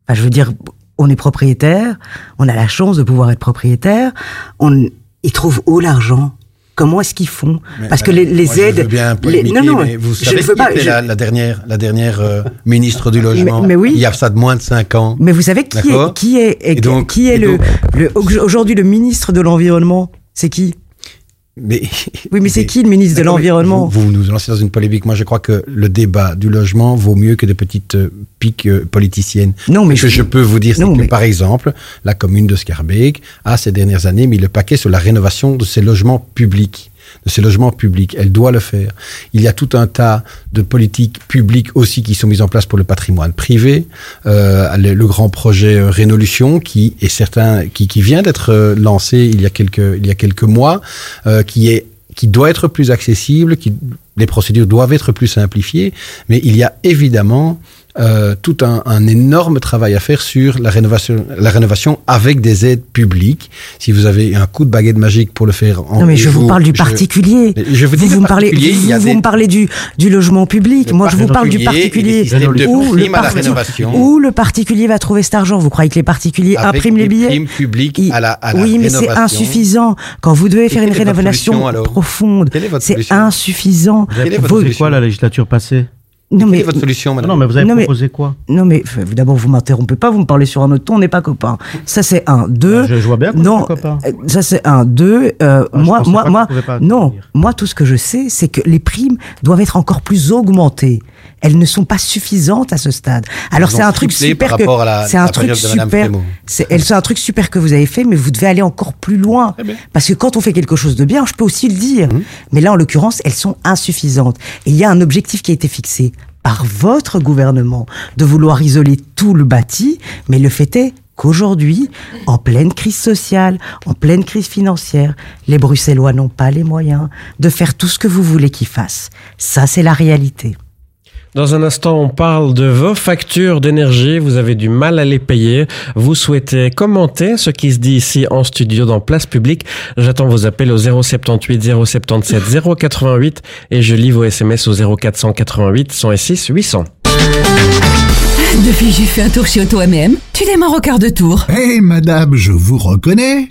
Enfin, je veux dire, on est propriétaire, on a la chance de pouvoir être propriétaire. On, ils trouvent où l'argent? Comment est-ce qu'ils font? Mais, Parce que les, moi, je aides, veux bien les- non non, mais vous je savez ne veux qui pas. était je- la, la dernière, la dernière euh, ministre du logement. mais oui. Il y a ça de moins de 5 ans. Mais vous savez qui est, qui est, Et donc- qui est et le, donc- le aujourd'hui le ministre de l'environnement? C'est qui? Mais, (laughs) Oui, mais c'est qui le ministre de l'environnement vous, vous nous lancez dans une polémique. Moi, je crois que le débat du logement vaut mieux que des petites euh, piques euh, politiciennes. Non, mais Ce que je- je peux vous dire, c'est que, mais- par exemple, la commune de Scarbeck a ces dernières années mis le paquet sur la rénovation de ses logements publics de ces logements publics. Elle doit le faire. Il y a tout un tas de politiques publiques aussi qui sont mises en place pour le patrimoine privé. Euh, le, le grand projet euh, Rénolution qui est certain, qui, qui vient d'être euh, lancé il y a quelques il y a quelques mois, euh, qui est qui doit être plus accessible, qui les procédures doivent être plus simplifiées, mais il y a évidemment euh, tout un, un énorme travail à faire sur la rénovation, la rénovation avec des aides publiques. Si vous avez un coup de baguette magique pour le faire, en, Non, mais je vous parle du je- particulier. Je vous dis vous, le vous me parlez, vous, des- me du, du logement public. Le Moi, je vous parle du particulier Où le, rénovation. où le particulier va trouver cet argent? Vous croyez que les particuliers avec impriment les billets? primes publiques à la, à la Oui, mais c'est insuffisant. Quand vous devez faire une rénovation profonde, c'est insuffisant. Vous C'est quoi? la législature passée? Non, mais votre solution, madame Non, mais vous avez Non, mais- proposé quoi? Non, mais d'abord, vous m'interrompez pas, vous me parlez sur un autre ton, on n'est pas copains. Ça, c'est un. Deux. Je, je vois bien qu'on non, est pas copains. euh, ça, c'est un. Deux. euh, Ah, moi, moi, moi, non. Moi, tout ce que je sais, c'est que les primes doivent être encore plus augmentées. Elles ne sont pas suffisantes à ce stade. Alors, c'est un truc super que. C'est un truc super. Frémaux. C'est elle- c'est un truc super que vous avez fait, mais vous devez aller encore plus loin. Parce que quand on fait quelque chose de bien, je peux aussi le dire. Mmh. Mais là, en l'occurrence, elles sont insuffisantes. Et il y a un objectif qui a été fixé par votre gouvernement de vouloir isoler tout le bâti, mais le fait est qu'aujourd'hui, en pleine crise sociale, en pleine crise financière, les Bruxellois n'ont pas les moyens de faire tout ce que vous voulez qu'ils fassent. Ça, c'est la réalité. Dans un instant, on parle de vos factures d'énergie. Vous avez du mal à les payer. Vous souhaitez commenter ce qui se dit ici en studio dans Place Publique. J'attends vos appels au 078 077 088 et je lis vos SMS au 0488 106 800. Depuis que j'ai fait un tour chez Auto MM, tu démarres au quart de tour. Hé madame, je vous reconnais.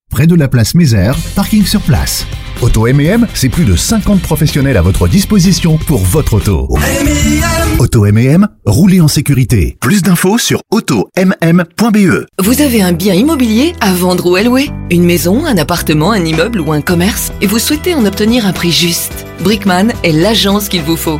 près de la place Mézère, parking sur place. Auto M&M, c'est plus de 50 professionnels à votre disposition pour votre auto. Auto M&M, roulez en sécurité. Plus d'infos sur automm.be. Vous avez un bien immobilier à vendre ou à louer? Une maison, un appartement, un immeuble ou un commerce? Et vous souhaitez en obtenir un prix juste? Brickman est l'agence qu'il vous faut.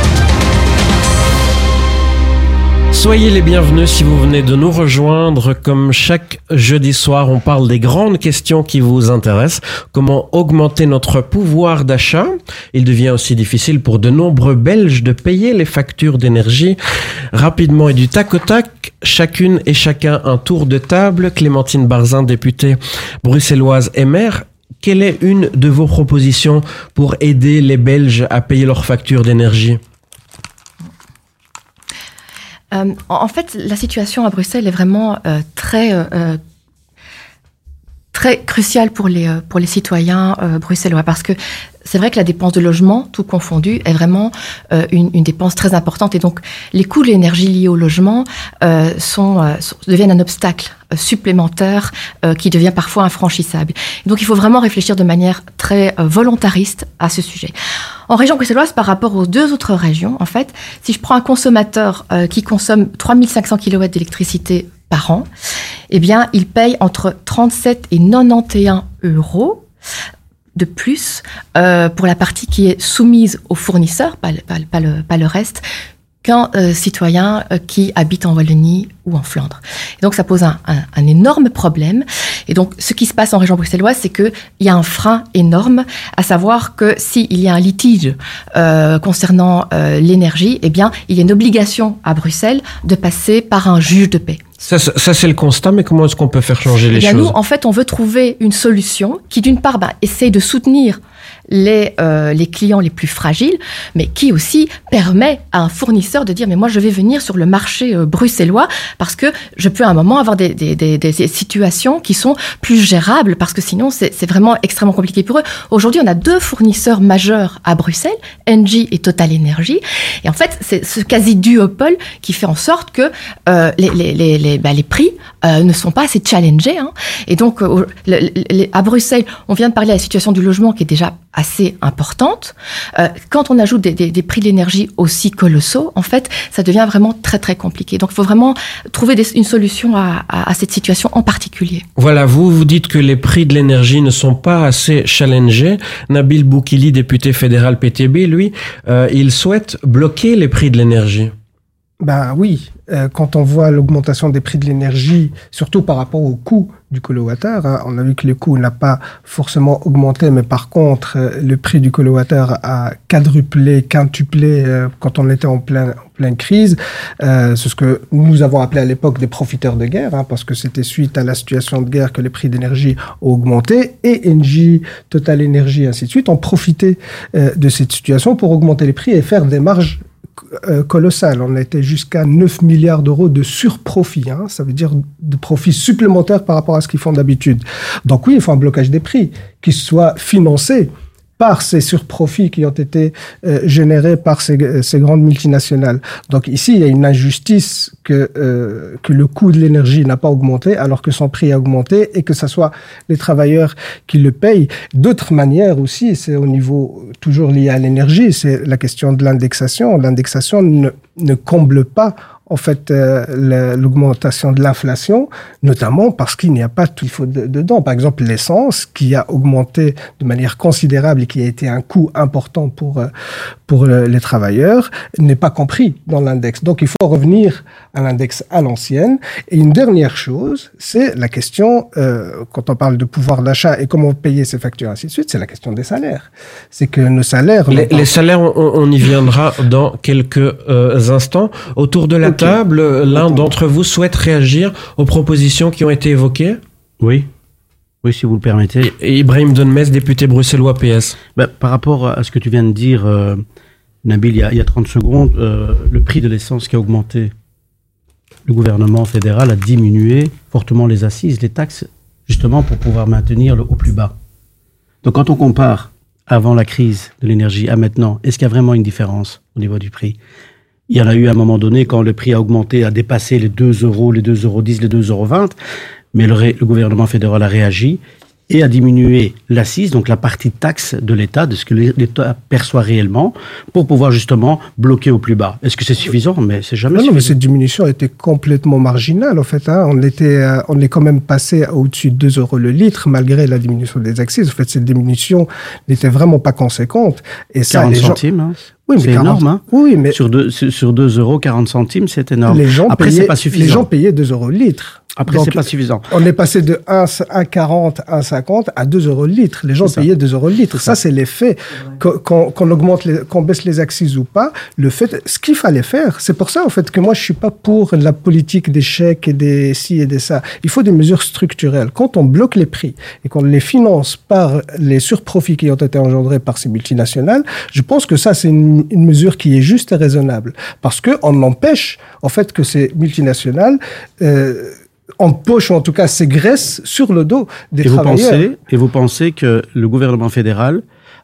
Soyez les bienvenus si vous venez de nous rejoindre. Comme chaque jeudi soir, on parle des grandes questions qui vous intéressent. Comment augmenter notre pouvoir d'achat Il devient aussi difficile pour de nombreux Belges de payer les factures d'énergie rapidement et du tac au tac. Chacune et chacun un tour de table. Clémentine Barzin, députée bruxelloise et maire. Quelle est une de vos propositions pour aider les Belges à payer leurs factures d'énergie? Euh, en fait, la situation à Bruxelles est vraiment euh, très, euh, euh, très cruciale pour les, euh, pour les citoyens bruxellois parce que c'est vrai que la dépense de logement, tout confondu, est vraiment une, une dépense très importante. Et donc, les coûts de l'énergie liés au logement sont, deviennent un obstacle supplémentaire qui devient parfois infranchissable. Donc, il faut vraiment réfléchir de manière très volontariste à ce sujet. En région bruxelloise, par rapport aux deux autres régions, en fait, si je prends un consommateur euh, qui consomme 3500 kW d'électricité par an, eh bien, il paye entre 37 et 91 euros de plus euh, pour la partie qui est soumise au fournisseur, pas le, reste, qu'un euh, citoyen euh, qui habite en Wallonie ou en Flandre. Et donc ça pose un, un- un énorme problème. Et donc ce qui se passe en région bruxelloise, c'est qu'il y a un frein énorme, à savoir que s'il y a un litige euh, concernant euh, l'énergie, eh bien il y a une obligation à Bruxelles de passer par un juge de paix. Ça, ça, ça, c'est le constat, mais comment est-ce qu'on peut faire changer Eh les bien, choses? nous, en fait, on veut trouver une solution qui, d'une part, bah, essaye de soutenir les, euh, les clients les plus fragiles, mais qui aussi permet à un fournisseur de dire mais moi je vais venir sur le marché euh, bruxellois parce que je peux à un moment avoir des, des, des, des situations qui sont plus gérables parce que sinon c'est vraiment extrêmement compliqué pour eux. Aujourd'hui, on a deux fournisseurs majeurs à Bruxelles, Engie et Total Energy, et en fait c'est ce quasi duopole qui fait en sorte que euh, les, les, les, bah, les prix euh, ne sont pas assez challengés. Hein. Et donc, euh, à Bruxelles, on vient de parler de la situation du logement qui est déjà assez importante. Euh, quand on ajoute des, des, des prix de l'énergie aussi colossaux, en fait, ça devient vraiment très très compliqué. Donc, il faut vraiment trouver des- une solution à, à, à cette situation en particulier. Voilà, vous, vous dites que les prix de l'énergie ne sont pas assez challengés. Nabil Boukili, député fédéral PTB, lui, euh, il souhaite bloquer les prix de l'énergie. Ben oui, euh, quand on voit l'augmentation des prix de l'énergie, surtout par rapport au coût du kilowattheure, hein, on a vu que le coût n'a pas forcément augmenté, mais par contre, euh, le prix du kilowattheure a quadruplé, quintuplé euh, quand on était en, plein, en pleine crise. Euh, c'est ce que nous avons appelé à l'époque des profiteurs de guerre, hein, parce que c'était suite à la situation de guerre que les prix d'énergie ont augmenté, et Engie, Total Energy, ainsi de suite, ont profité euh, de cette situation pour augmenter les prix et faire des marges colossal. On était jusqu'à 9 milliards d'euros de surprofit. Hein. Ça veut dire de profit supplémentaire par rapport à ce qu'ils font d'habitude. Donc oui, il faut un blocage des prix qui soit financé par ces surprofits qui ont été euh, générés par ces, ces, grandes multinationales. Donc ici, il y a une injustice que, euh, que le coût de l'énergie n'a pas augmenté alors que son prix a augmenté et que ce soit les travailleurs qui le payent. D'autres manières aussi, c'est au niveau toujours lié à l'énergie, c'est la question de l'indexation. L'indexation ne, ne comble pas en fait euh, l'augmentation de l'inflation, notamment parce qu'il n'y a pas tout il faut de, dedans. Par exemple, l'essence qui a augmenté de manière considérable et qui a été un coût important pour euh, pour euh, les travailleurs n'est pas compris dans l'index. Donc il faut revenir à l'index à l'ancienne. Et une dernière chose, c'est la question euh, quand on parle de pouvoir d'achat et comment payer ses factures ainsi de suite, c'est la question des salaires. C'est que nos salaires. Les, les salaires, on, on, y viendra dans quelques euh, instants. Autour de la okay. table, l'un d'entre vous souhaite réagir aux propositions qui ont été évoquées Oui. Oui, si vous le permettez. Et Ibrahim Donmes, député bruxellois PS. Ben, par rapport à ce que tu viens de dire, euh, Nabil, il y, a, il y a 30 secondes, euh, le prix de l'essence qui a augmenté. Le gouvernement fédéral a diminué fortement les assises, les taxes, justement pour pouvoir maintenir le au plus bas. Donc quand on compare avant la crise de l'énergie à maintenant, est-ce qu'il y a vraiment une différence au niveau du prix? Il y en a eu à un moment donné quand le prix a augmenté, a dépassé les 2 euros, les 2,10 euros, les 2,20 euros. Mais le, le, gouvernement fédéral a réagi et a diminué l'assise, donc la partie taxe de l'État, de ce que l'État perçoit réellement, pour pouvoir justement bloquer au plus bas. Est-ce que c'est suffisant? Mais c'est jamais non, suffisant. Non, mais cette diminution était complètement marginale, en fait. Hein. On, était, euh, on est quand même passé au-dessus de 2 euros le litre, malgré la diminution des assises. En fait, cette diminution n'était vraiment pas conséquente. Et ça, 40 les gens... centimes, hein. Oui, mais c'est 40... énorme. Hein. Oui, mais sur 2 sur 2 euros 40 centimes, c'est énorme. Les gens Après, payaient, pas suffisant. Les gens payaient 2 euros le litre. Après, c'est pas suffisant. On est passé de 1,40, 1,50 à 2 euros le litre. Les gens payaient 2 euros le litre. Ça, c'est l'effet. Qu'on qu augmente, qu'on baisse les axes ou pas, le fait, ce qu'il fallait faire, c'est pour ça, en fait, que moi, je suis pas pour la politique des chèques et des ci et des ça. Il faut des mesures structurelles. Quand on bloque les prix et qu'on les finance par les surprofits qui ont été engendrés par ces multinationales, je pense que ça, c'est une, une, mesure qui est juste et raisonnable. Parce que on empêche, en fait, que ces multinationales, euh, empoche, ou en tout cas ségresse sur le dos des et vous. Pensez, et vous pensez que le gouvernement fédéral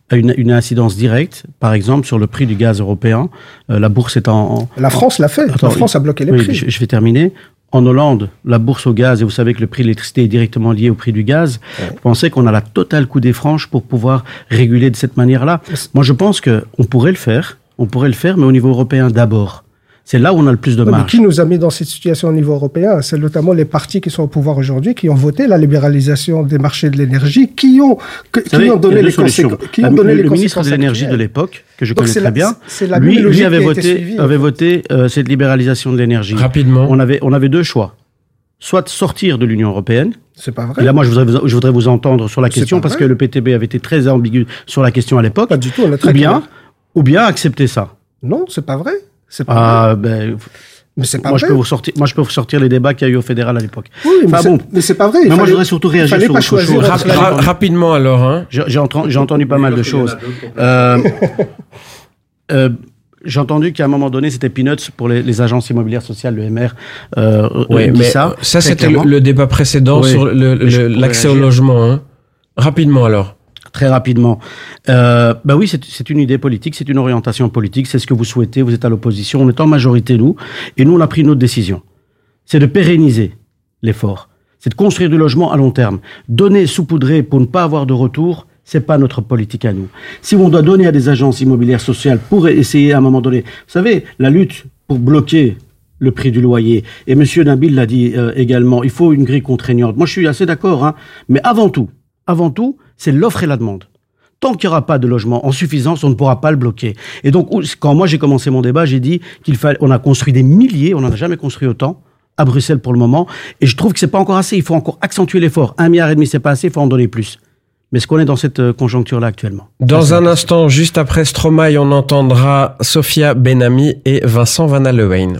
a une, une, incidence directe, par exemple, sur le prix du gaz européen euh, La bourse est en... en la France l'a fait. Attends, la France a bloqué les oui, prix. Je, je, vais terminer. En Hollande, la bourse au gaz, et vous savez que le prix de l'électricité est directement lié au prix du gaz, ouais. vous pensez qu'on a la totale coup des franches pour pouvoir réguler de cette manière-là? Moi, je pense qu'on pourrait le faire, on pourrait le faire, mais au niveau européen d'abord. C'est là où on a le plus de marge. Mais qui nous a mis dans cette situation au niveau européen? C'est notamment les partis qui sont au pouvoir aujourd'hui, qui ont voté la libéralisation des marchés de l'énergie, qui ont, que, qui savez, ont donné les conséquences. Qui ont donné le, les le ministre de l'énergie de l'époque, que je connais très bien, lui, lui avait voté, suivie, avait voté euh, cette libéralisation de l'énergie. Rapidement. On avait, on avait deux choix. Soit sortir de l'Union européenne. C'est pas vrai. Et là, moi, je voudrais vous, je voudrais vous entendre sur la question parce que le PTB avait été très ambigu sur la question à l'époque. Pas du tout. On a très ou bien, ou bien accepter ça. Non, c'est pas vrai. C'est pas ah, vrai. ben, mais c'est pas moi, vrai. Je peux vous sortir, moi, je peux vous sortir les débats qu'il y a eu au fédéral à l'époque. Oui, mais enfin, bon. mais c'est pas vrai. Mais moi, je voudrais surtout réagir sur pas autre chose. Ra ra rapidement, alors. Hein. J'ai entendu, entendu pas mal de choses. Euh, (laughs) euh, J'ai entendu qu'à un moment donné, c'était peanuts pour les, les, agences immobilières sociales, le MR. Euh, oui, mais ça, ça c'était le, le, débat précédent oui, sur l'accès au logement. Hein. Rapidement, alors très rapidement. Bah oui, c'est une idée politique, c'est une orientation politique, c'est ce que vous souhaitez, vous êtes à l'opposition, on est en majorité, nous, et nous, on a pris une autre décision. C'est de pérenniser l'effort. C'est de construire du logement à long terme. Donner, saupoudrer pour ne pas avoir de retour, c'est pas notre politique à nous. Si on doit donner à des agences immobilières sociales pour essayer à un moment donné, vous savez, la lutte pour bloquer le prix du loyer. Et Monsieur Nabil l'a dit euh, également, il faut une grille contraignante. Moi, je suis assez d'accord, hein, mais avant tout, avant tout, c'est l'offre et la demande. tant qu'il n'y aura pas de logement en suffisance, on ne pourra pas le bloquer. Et donc, quand moi j'ai commencé mon débat, j'ai dit qu'il fallait, on a construit des milliers, on n'en a jamais construit autant à Bruxelles pour le moment, et je trouve que c'est pas encore assez. Il faut encore accentuer l'effort. Un milliard et demi, c'est pas assez, il faut en donner plus. Mais est-ce qu'on est dans cette euh, conjoncture-là actuellement? Dans un instant, juste après Stromae, on entendra Sophia Benami et Vincent Van Leeuwen.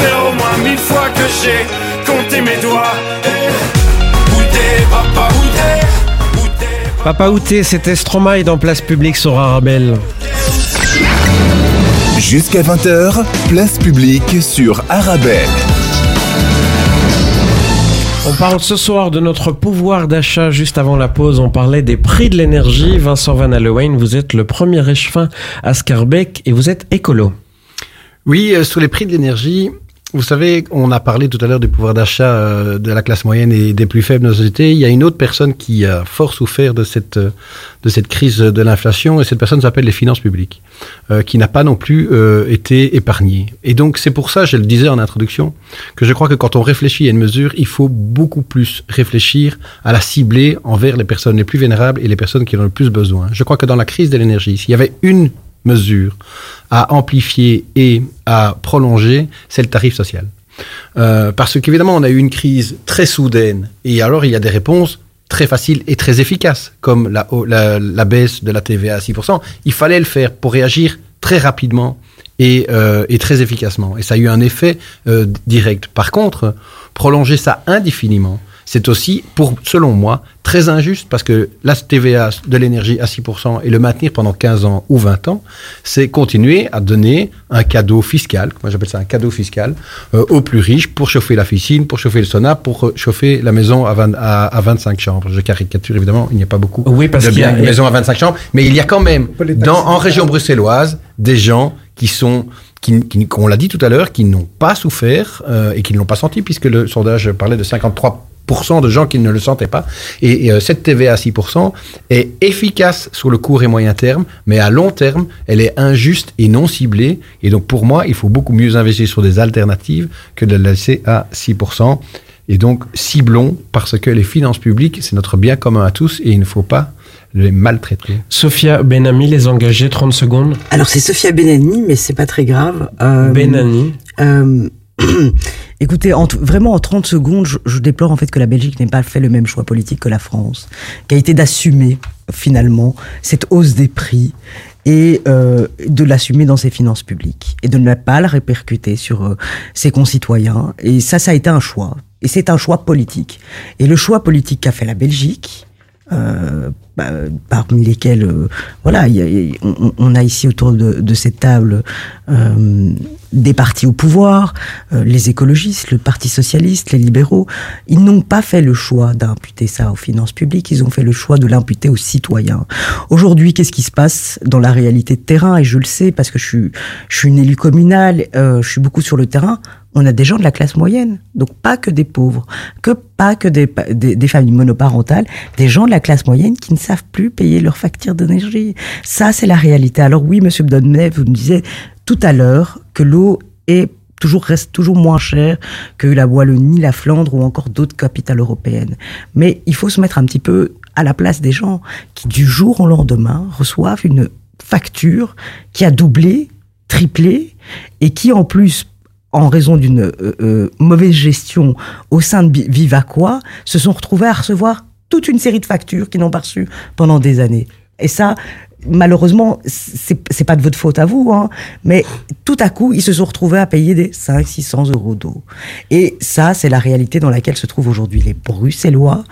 faire au moins mille fois que j'ai compté mes doigts. Eh, où t'es, papa, où t'es Papa Outé, c'était Stromae dans Place Publique sur Arabelle. Jusqu'à 20h, place publique sur Arabelle. On parle ce soir de notre pouvoir d'achat. Juste avant la pause, on parlait des prix de l'énergie. Vincent Van Leeuwen, vous êtes le premier échevin à Scarbeck et vous êtes écolo. Oui, euh, sur les prix de l'énergie, vous savez, on a parlé tout à l'heure du pouvoir d'achat euh, de la classe moyenne et des plus faibles de nos sociétés. Il y a une autre personne qui a fort souffert de cette, euh, de cette crise de l'inflation et cette personne s'appelle les finances publiques, euh, qui n'a pas non plus euh, été épargnée. Et donc c'est pour ça, je le disais en introduction, que je crois que quand on réfléchit à une mesure, il faut beaucoup plus réfléchir à la cibler envers les personnes les plus vénérables et les personnes qui en ont le plus besoin. Je crois que dans la crise de l'énergie, s'il y avait une mesure à amplifier et à prolonger, c'est le tarif social. Euh, parce qu'évidemment, on a eu une crise très soudaine, et alors il y a des réponses très faciles et très efficaces, comme la, baisse de la TVA à 6%. Il fallait le faire pour réagir très rapidement et, euh, très efficacement. Et ça a eu un effet euh, direct. Par contre, prolonger ça indéfiniment, c'est aussi, pour, selon moi, très injuste parce que la TVA de l'énergie à 6% et le maintenir pendant 15 ans ou 20 ans, c'est continuer à donner un cadeau fiscal, moi j'appelle ça un cadeau fiscal, euh, aux plus riches pour chauffer la piscine, pour chauffer le sauna, pour chauffer la maison à, 20, à, à 25 chambres. Je caricature évidemment, il n'y a pas beaucoup Oui, parce de y a- maisons à 25 chambres, mais il y a quand même dans, en région bruxelloise des gens qui sont qui, qui- qu'on l'a dit tout à l'heure, qui n'ont pas souffert euh, et qui ne l'ont pas senti, puisque le sondage parlait de 53% de gens qui ne le sentaient pas. Et, et, euh, cette TVA à 6% est efficace sur le court et moyen terme, mais à long terme, elle est injuste et non ciblée. Et donc pour moi, il faut beaucoup mieux investir sur des alternatives que de la laisser à 6%. Et donc ciblons, parce que les finances publiques, c'est notre bien commun à tous et il ne faut pas les maltraiter. Sophia Benami, les engagés, 30 secondes. Alors c'est Sophia Benani, mais c'est pas très grave. Euh, Benani. euh, (clears throat) écoutez, en vraiment en 30 secondes, je, je déplore en fait que la Belgique n'ait pas fait le même choix politique que la France, qui a été d'assumer finalement cette hausse des prix et euh, de l'assumer dans ses finances publiques et de ne pas la répercuter sur euh, ses concitoyens. Et ça, ça a été un choix. Et c'est un choix politique. Et le choix politique qu'a fait la Belgique, euh, bah, parmi lesquels, euh, voilà, on, a ici autour de, de cette table euh, des partis au pouvoir, euh, les écologistes, le Parti socialiste, les libéraux. Ils n'ont pas fait le choix d'imputer ça aux finances publiques, ils ont fait le choix de l'imputer aux citoyens. Aujourd'hui, qu'est-ce qui se passe dans la réalité de terrain? Et je le sais parce que je suis, je suis une élue communale, euh, je suis beaucoup sur le terrain. On a des gens de la classe moyenne, donc pas que des pauvres, que pas que des, des, familles monoparentales, des gens de la classe moyenne qui ne savent plus payer leurs factures d'énergie. Ça, c'est la réalité. Alors oui, Monsieur Donnet, vous me disiez tout à l'heure que l'eau est toujours reste toujours moins chère que la Wallonie, la Flandre ou encore d'autres capitales européennes. Mais il faut se mettre un petit peu à la place des gens qui du jour au lendemain reçoivent une facture qui a doublé, triplé et qui en plus en raison d'une euh, euh, mauvaise gestion au sein de Vivaquois, se sont retrouvés à recevoir toute une série de factures qu'ils n'ont pas reçues pendant des années. Et ça, malheureusement, c'est pas de votre faute à vous, hein, mais tout à coup, ils se sont retrouvés à payer des 5 600 euros d'eau. Et ça, c'est la réalité dans laquelle se trouvent aujourd'hui les Bruxellois.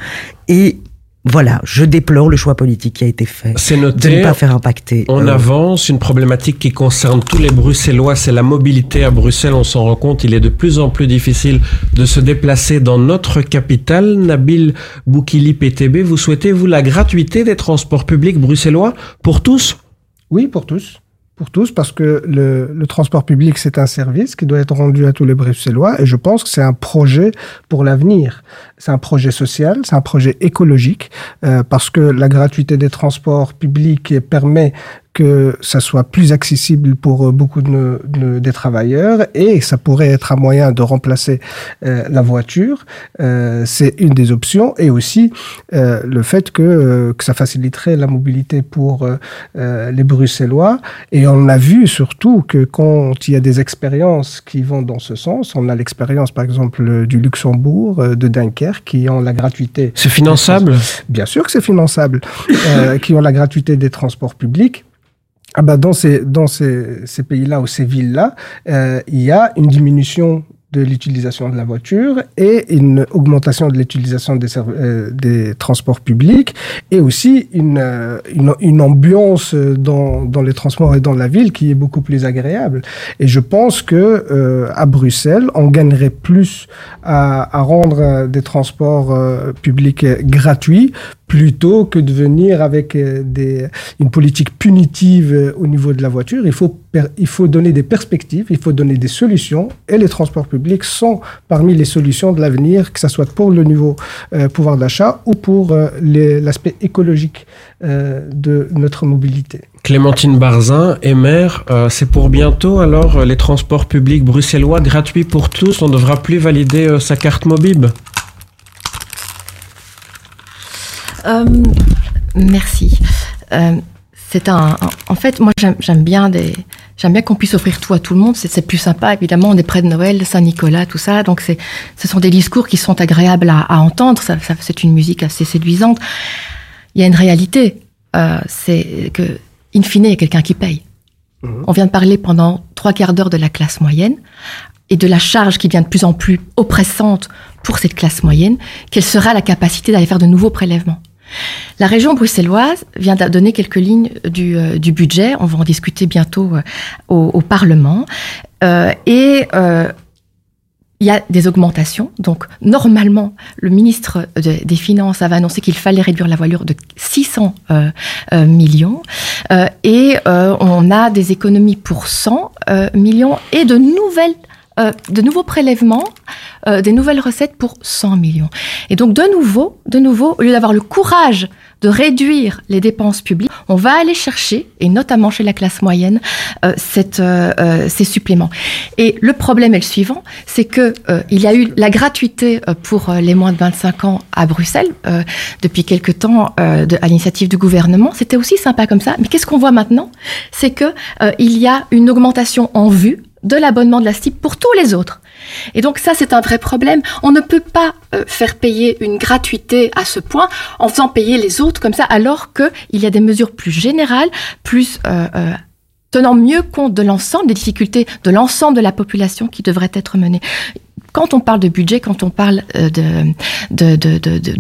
Et voilà, je déplore le choix politique qui a été fait C'est de noté. ne pas faire impacter. On euh, avance. Une problématique qui concerne tous les Bruxellois, c'est la mobilité à Bruxelles. On s'en rend compte. Il est de plus en plus difficile de se déplacer dans notre capitale. Nabil Boukili PTB, vous souhaitez, vous, la gratuité des transports publics bruxellois pour tous? Oui, pour tous. Pour tous, parce que le, transport public, c'est un service qui doit être rendu à tous les Bruxellois, et je pense que c'est un projet pour l'avenir. C'est un projet social, c'est un projet écologique, euh, parce que la gratuité des transports publics permet que ça soit plus accessible pour euh, beaucoup de, nos- de- des travailleurs et ça pourrait être un moyen de remplacer euh, la voiture. Euh, c'est une des options et aussi euh, le fait que, euh, que ça faciliterait la mobilité pour euh, les Bruxellois. Et on a vu surtout que quand il y a des expériences qui vont dans ce sens, on a l'expérience par exemple du Luxembourg, de Dunkerque, qui ont la gratuité. C'est finançable? Bien sûr que c'est finançable, euh, qui ont la gratuité des transports publics. Ah bah dans ces, dans ces, pays-là ou ces villes-là, euh, il y a une diminution l'utilisation de la voiture et une augmentation de l'utilisation des, euh, transports publics et aussi une, euh, une, une ambiance dans, dans les transports et dans la ville qui est beaucoup plus agréable. Et je pense que euh, à Bruxelles, on gagnerait plus à, à rendre des transports publics gratuits plutôt que de venir avec des, une politique punitive au niveau de la voiture. Il faut, il faut donner des perspectives, il faut donner des solutions et les transports publics sont parmi les solutions de l'avenir, que ce soit pour le niveau euh, pouvoir d'achat ou pour euh, l'aspect écologique euh, de notre mobilité. Clémentine Barzin est maire. Euh, c'est pour bientôt alors les transports publics bruxellois gratuits pour tous. On ne devra plus valider euh, sa carte Mobib. Euh, merci. C'est un, un- En fait, moi, j'aime bien des. J'aime bien qu'on puisse offrir tout à tout le monde. C'est plus sympa, évidemment. On est près de Noël, Saint-Nicolas, tout ça. Donc, c'est, ce sont des discours qui sont agréables à, à entendre. Ça, ça- c'est une musique assez séduisante. Il y a une réalité. Euh, c'est que, in fine, il y a quelqu'un qui paye. On vient de parler pendant trois quarts d'heure de la classe moyenne et de la charge qui devient de plus en plus oppressante pour cette classe moyenne. Quelle sera la capacité d'aller faire de nouveaux prélèvements? La région bruxelloise vient de donner quelques lignes du, euh, budget. On va en discuter bientôt euh, au, Parlement. Euh, et il y a des augmentations. Donc, normalement, le ministre de- des Finances avait annoncé qu'il fallait réduire la voilure de 600 euh, euh, millions et on a des économies pour 100 euh, millions et de nouvelles euh, de nouveaux prélèvements, euh, des nouvelles recettes pour 100 millions. Et donc de nouveau, de nouveau, au lieu d'avoir le courage de réduire les dépenses publiques, on va aller chercher, et notamment chez la classe moyenne, euh, ces suppléments. Et le problème est le suivant, c'est que euh, il y a eu la gratuité pour les moins de 25 ans à Bruxelles depuis quelque temps à l'initiative du gouvernement. C'était aussi sympa comme ça. Mais qu'est-ce qu'on voit maintenant? C'est que il y a une augmentation en vue de l'abonnement de la STIP pour tous les autres. Et donc ça, c'est un vrai problème. On ne peut pas euh, faire payer une gratuité à ce point en faisant payer les autres comme ça, alors qu'il y a des mesures plus générales, plus euh, euh, tenant mieux compte de l'ensemble des difficultés de l'ensemble de la population qui devraient être menées. Quand on parle de budget, quand on parle de